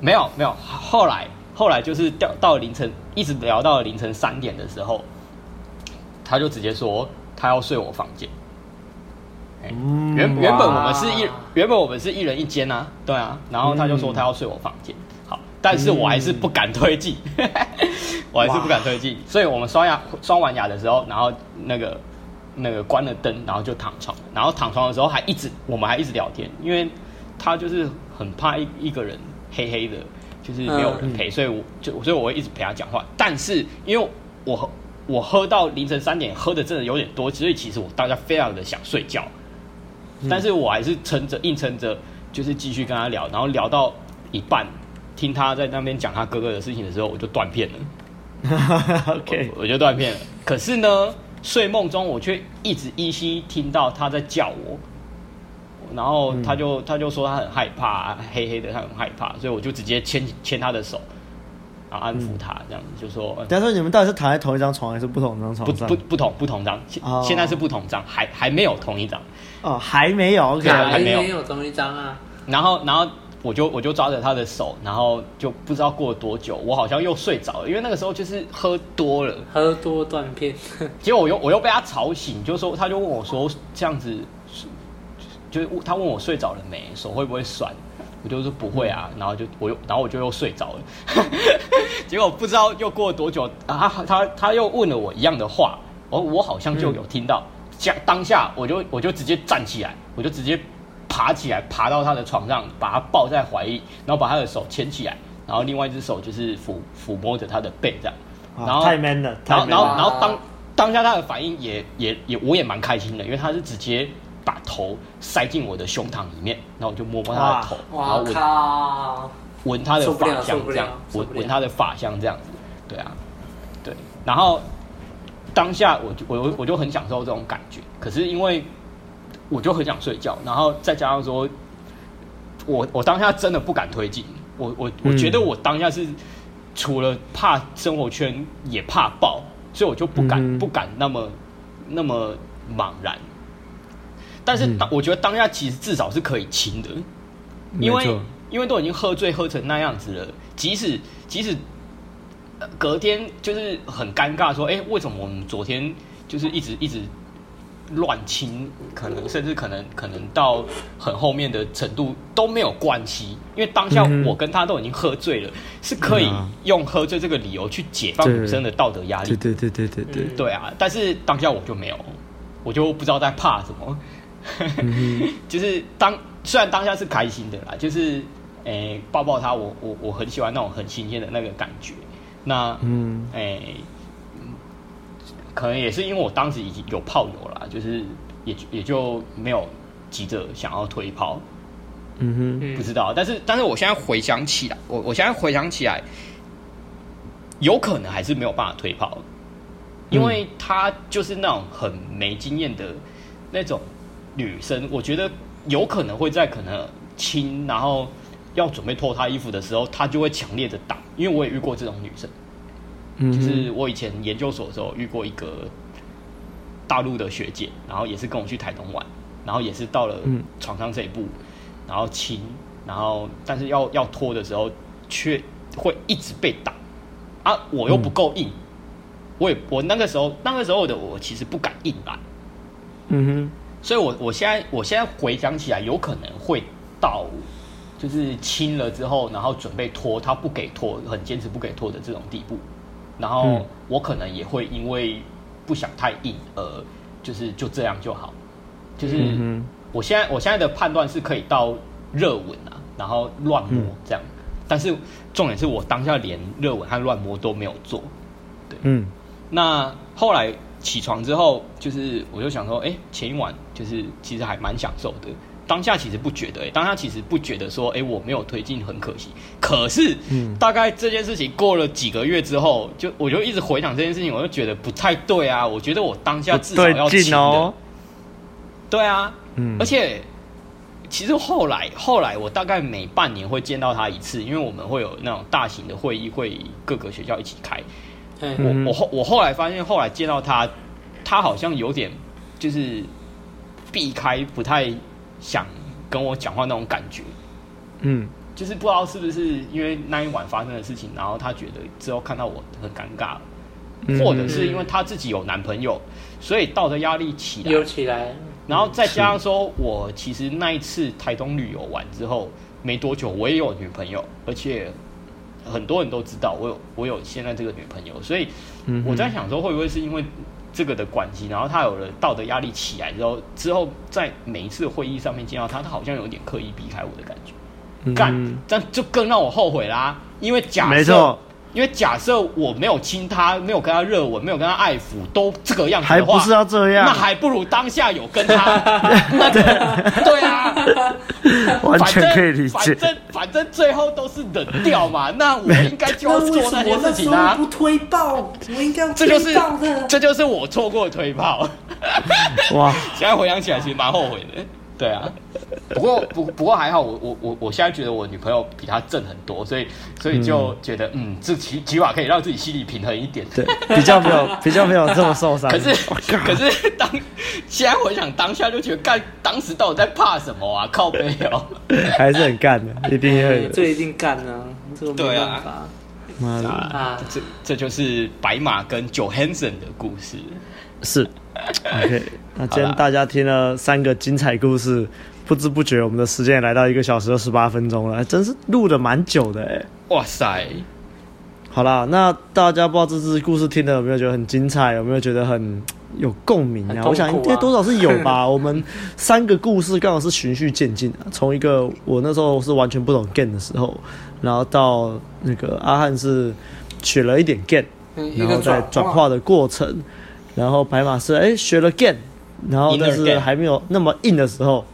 没有没有，后来后来就是掉到凌晨，一直聊到了凌晨三点的时候，他就直接说他要睡我房间。原原本我们是一原本我们是一人一间啊，对啊，然后他就说他要睡我房间，好，但是我还是不敢推进，[LAUGHS] 我还是不敢推进，所以我们刷牙刷完牙的时候，然后那个那个关了灯，然后就躺床，然后躺床的时候还一直我们还一直聊天，因为他就是很怕一一个人黑黑的，就是没有人陪，所以我就所以我会一直陪他讲话，但是因为我我喝到凌晨三点，喝的真的有点多，所以其实我大家非常的想睡觉。但是我还是撑着，硬撑着，就是继续跟他聊，然后聊到一半，听他在那边讲他哥哥的事情的时候，我就断片了。OK，[LAUGHS] 我，我就断片了。可是呢，睡梦中我却一直依稀听到他在叫我，然后他就他就说他很害怕，黑黑的他很害怕，所以我就直接牵牵他的手。啊，安抚他这样子，就说。但是你们到底是躺在同一张床，还是不同张床？不不不同不同张，现现在是不同张，还还没有同一张。哦，还没有，OK，还没有同一张啊。然后然后我就我就抓着他的手，然后就不知道过了多久，我好像又睡着了，因为那个时候就是喝多了，喝多断片。结果我又我又被他吵醒，就说他就问我说这样子，就是他问我睡着了没，手会不会酸？我就说不会啊，然后就我又，然后我就又睡着了。结果不知道又过了多久啊，他他又问了我一样的话，我我好像就有听到。当、嗯、当下我就我就直接站起来，我就直接爬起来，爬到他的床上，把他抱在怀里，然后把他的手牵起来，然后另外一只手就是抚抚摸着他的背这样。然后太 man 了，然后然后然后当当下他的反应也也也我也蛮开心的，因为他是直接。把头塞进我的胸膛里面，然后我就摸摸他的头，然后闻闻他的发香，这样闻闻他的发香，这样子，对啊，对。然后当下我就我我就很享受这种感觉，可是因为我就很想睡觉，然后再加上说，我我当下真的不敢推进，我我我觉得我当下是除了怕生活圈，也怕爆，所以我就不敢、嗯、不敢那么那么茫然。但是当我觉得当下其实至少是可以亲的，因为因为都已经喝醉喝成那样子了，即使即使隔天就是很尴尬，说哎，为什么我们昨天就是一直一直乱亲，可能甚至可能可能到很后面的程度都没有关系，因为当下我跟他都已经喝醉了，嗯、是可以用喝醉这个理由去解放女生的道德压力。对对对对对对，对啊！但是当下我就没有，我就不知道在怕什么。嗯、[LAUGHS] 就是当虽然当下是开心的啦，就是诶、欸、抱抱他，我我我很喜欢那种很新鲜的那个感觉。那嗯诶。欸可能也是因为我当时已经有炮友了，就是也也就没有急着想要推炮，嗯哼，不知道。但是但是我现在回想起来，我我现在回想起来，有可能还是没有办法推炮，因为她就是那种很没经验的那种女生，我觉得有可能会在可能亲，然后要准备脱她衣服的时候，她就会强烈的打，因为我也遇过这种女生。就是我以前研究所的时候遇过一个大陆的学姐，然后也是跟我去台东玩，然后也是到了床上这一步，然后亲，然后但是要要脱的时候，却会一直被打啊！我又不够硬，我也我那个时候那个时候的我其实不敢硬来，嗯哼，所以我我现在我现在回想起来，有可能会到就是亲了之后，然后准备脱，他不给脱，很坚持不给脱的这种地步。然后我可能也会因为不想太硬，而就是就这样就好。就是我现在我现在的判断是可以到热吻啊，然后乱摸这样。但是重点是我当下连热吻和乱摸都没有做。对，嗯。那后来起床之后，就是我就想说，哎，前一晚就是其实还蛮享受的。当下其实不觉得、欸，当下其实不觉得说，哎、欸，我没有推进很可惜。可是，嗯，大概这件事情过了几个月之后，就我就一直回想这件事情，我就觉得不太对啊。我觉得我当下至少要亲的，哦、对啊，嗯，而且其实后来后来我大概每半年会见到他一次，因为我们会有那种大型的会议，会各个学校一起开。嗯、我我后我后来发现，后来见到他，他好像有点就是避开，不太。想跟我讲话那种感觉，嗯，就是不知道是不是因为那一晚发生的事情，然后他觉得之后看到我很尴尬，或者是因为他自己有男朋友，所以道德压力起来，有起来，然后再加上说我其实那一次台东旅游完之后没多久，我也有女朋友，而且很多人都知道我有我有现在这个女朋友，所以我在想说会不会是因为。这个的关系，然后他有了道德压力起来之后，之后在每一次会议上面见到他，他好像有点刻意避开我的感觉，干、嗯，这样就更让我后悔啦。因为假设，没错，因为假设我没有亲他，没有跟他热吻，没有跟他爱抚，都这个样子的话，还不是要这样，那还不如当下有跟他。[LAUGHS] 对，[LAUGHS] 对啊，[LAUGHS] 完全可以理解。反正反正最后都是冷掉嘛，那我应该就要做那些事情啊。不推爆，我应该要这就是这就是我错过的推爆。哇，现在回想起来其实蛮后悔的。对啊，不过不不过还好，我我我我现在觉得我女朋友比她正很多，所以所以就觉得嗯，这起起码可以让自己心理平衡一点，对，比较没有 [LAUGHS] 比较没有这么受伤。可是可是当现在回想当下，就觉得干当时到底在怕什么啊？靠背哦，还是很干的，一定会，这一定干啊，这个没办法。妈的。啊，这这就是白马跟 Johansson 的故事，是。OK，[LAUGHS] 那今天大家听了三个精彩故事，不知不觉我们的时间也来到一个小时二十八分钟了，真是录的蛮久的哎！哇塞，好啦，那大家不知道这次故事听的有没有觉得很精彩，有没有觉得很有共鸣啊？啊我想应该多少是有吧。[LAUGHS] 我们三个故事刚好是循序渐进的，从一个我那时候是完全不懂 game 的时候，然后到那个阿汉是学了一点 game，然后再转化的过程。然后白马是哎学了 game，然后但是还没有那么硬的时候，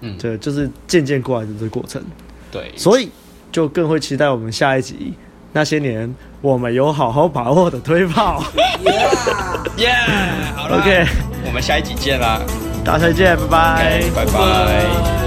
嗯，对，就是渐渐过来的这个过程，对，所以就更会期待我们下一集那些年我们有好好把握的推炮，耶，好了，OK，我们下一集见啦，大家再见，拜拜，拜拜。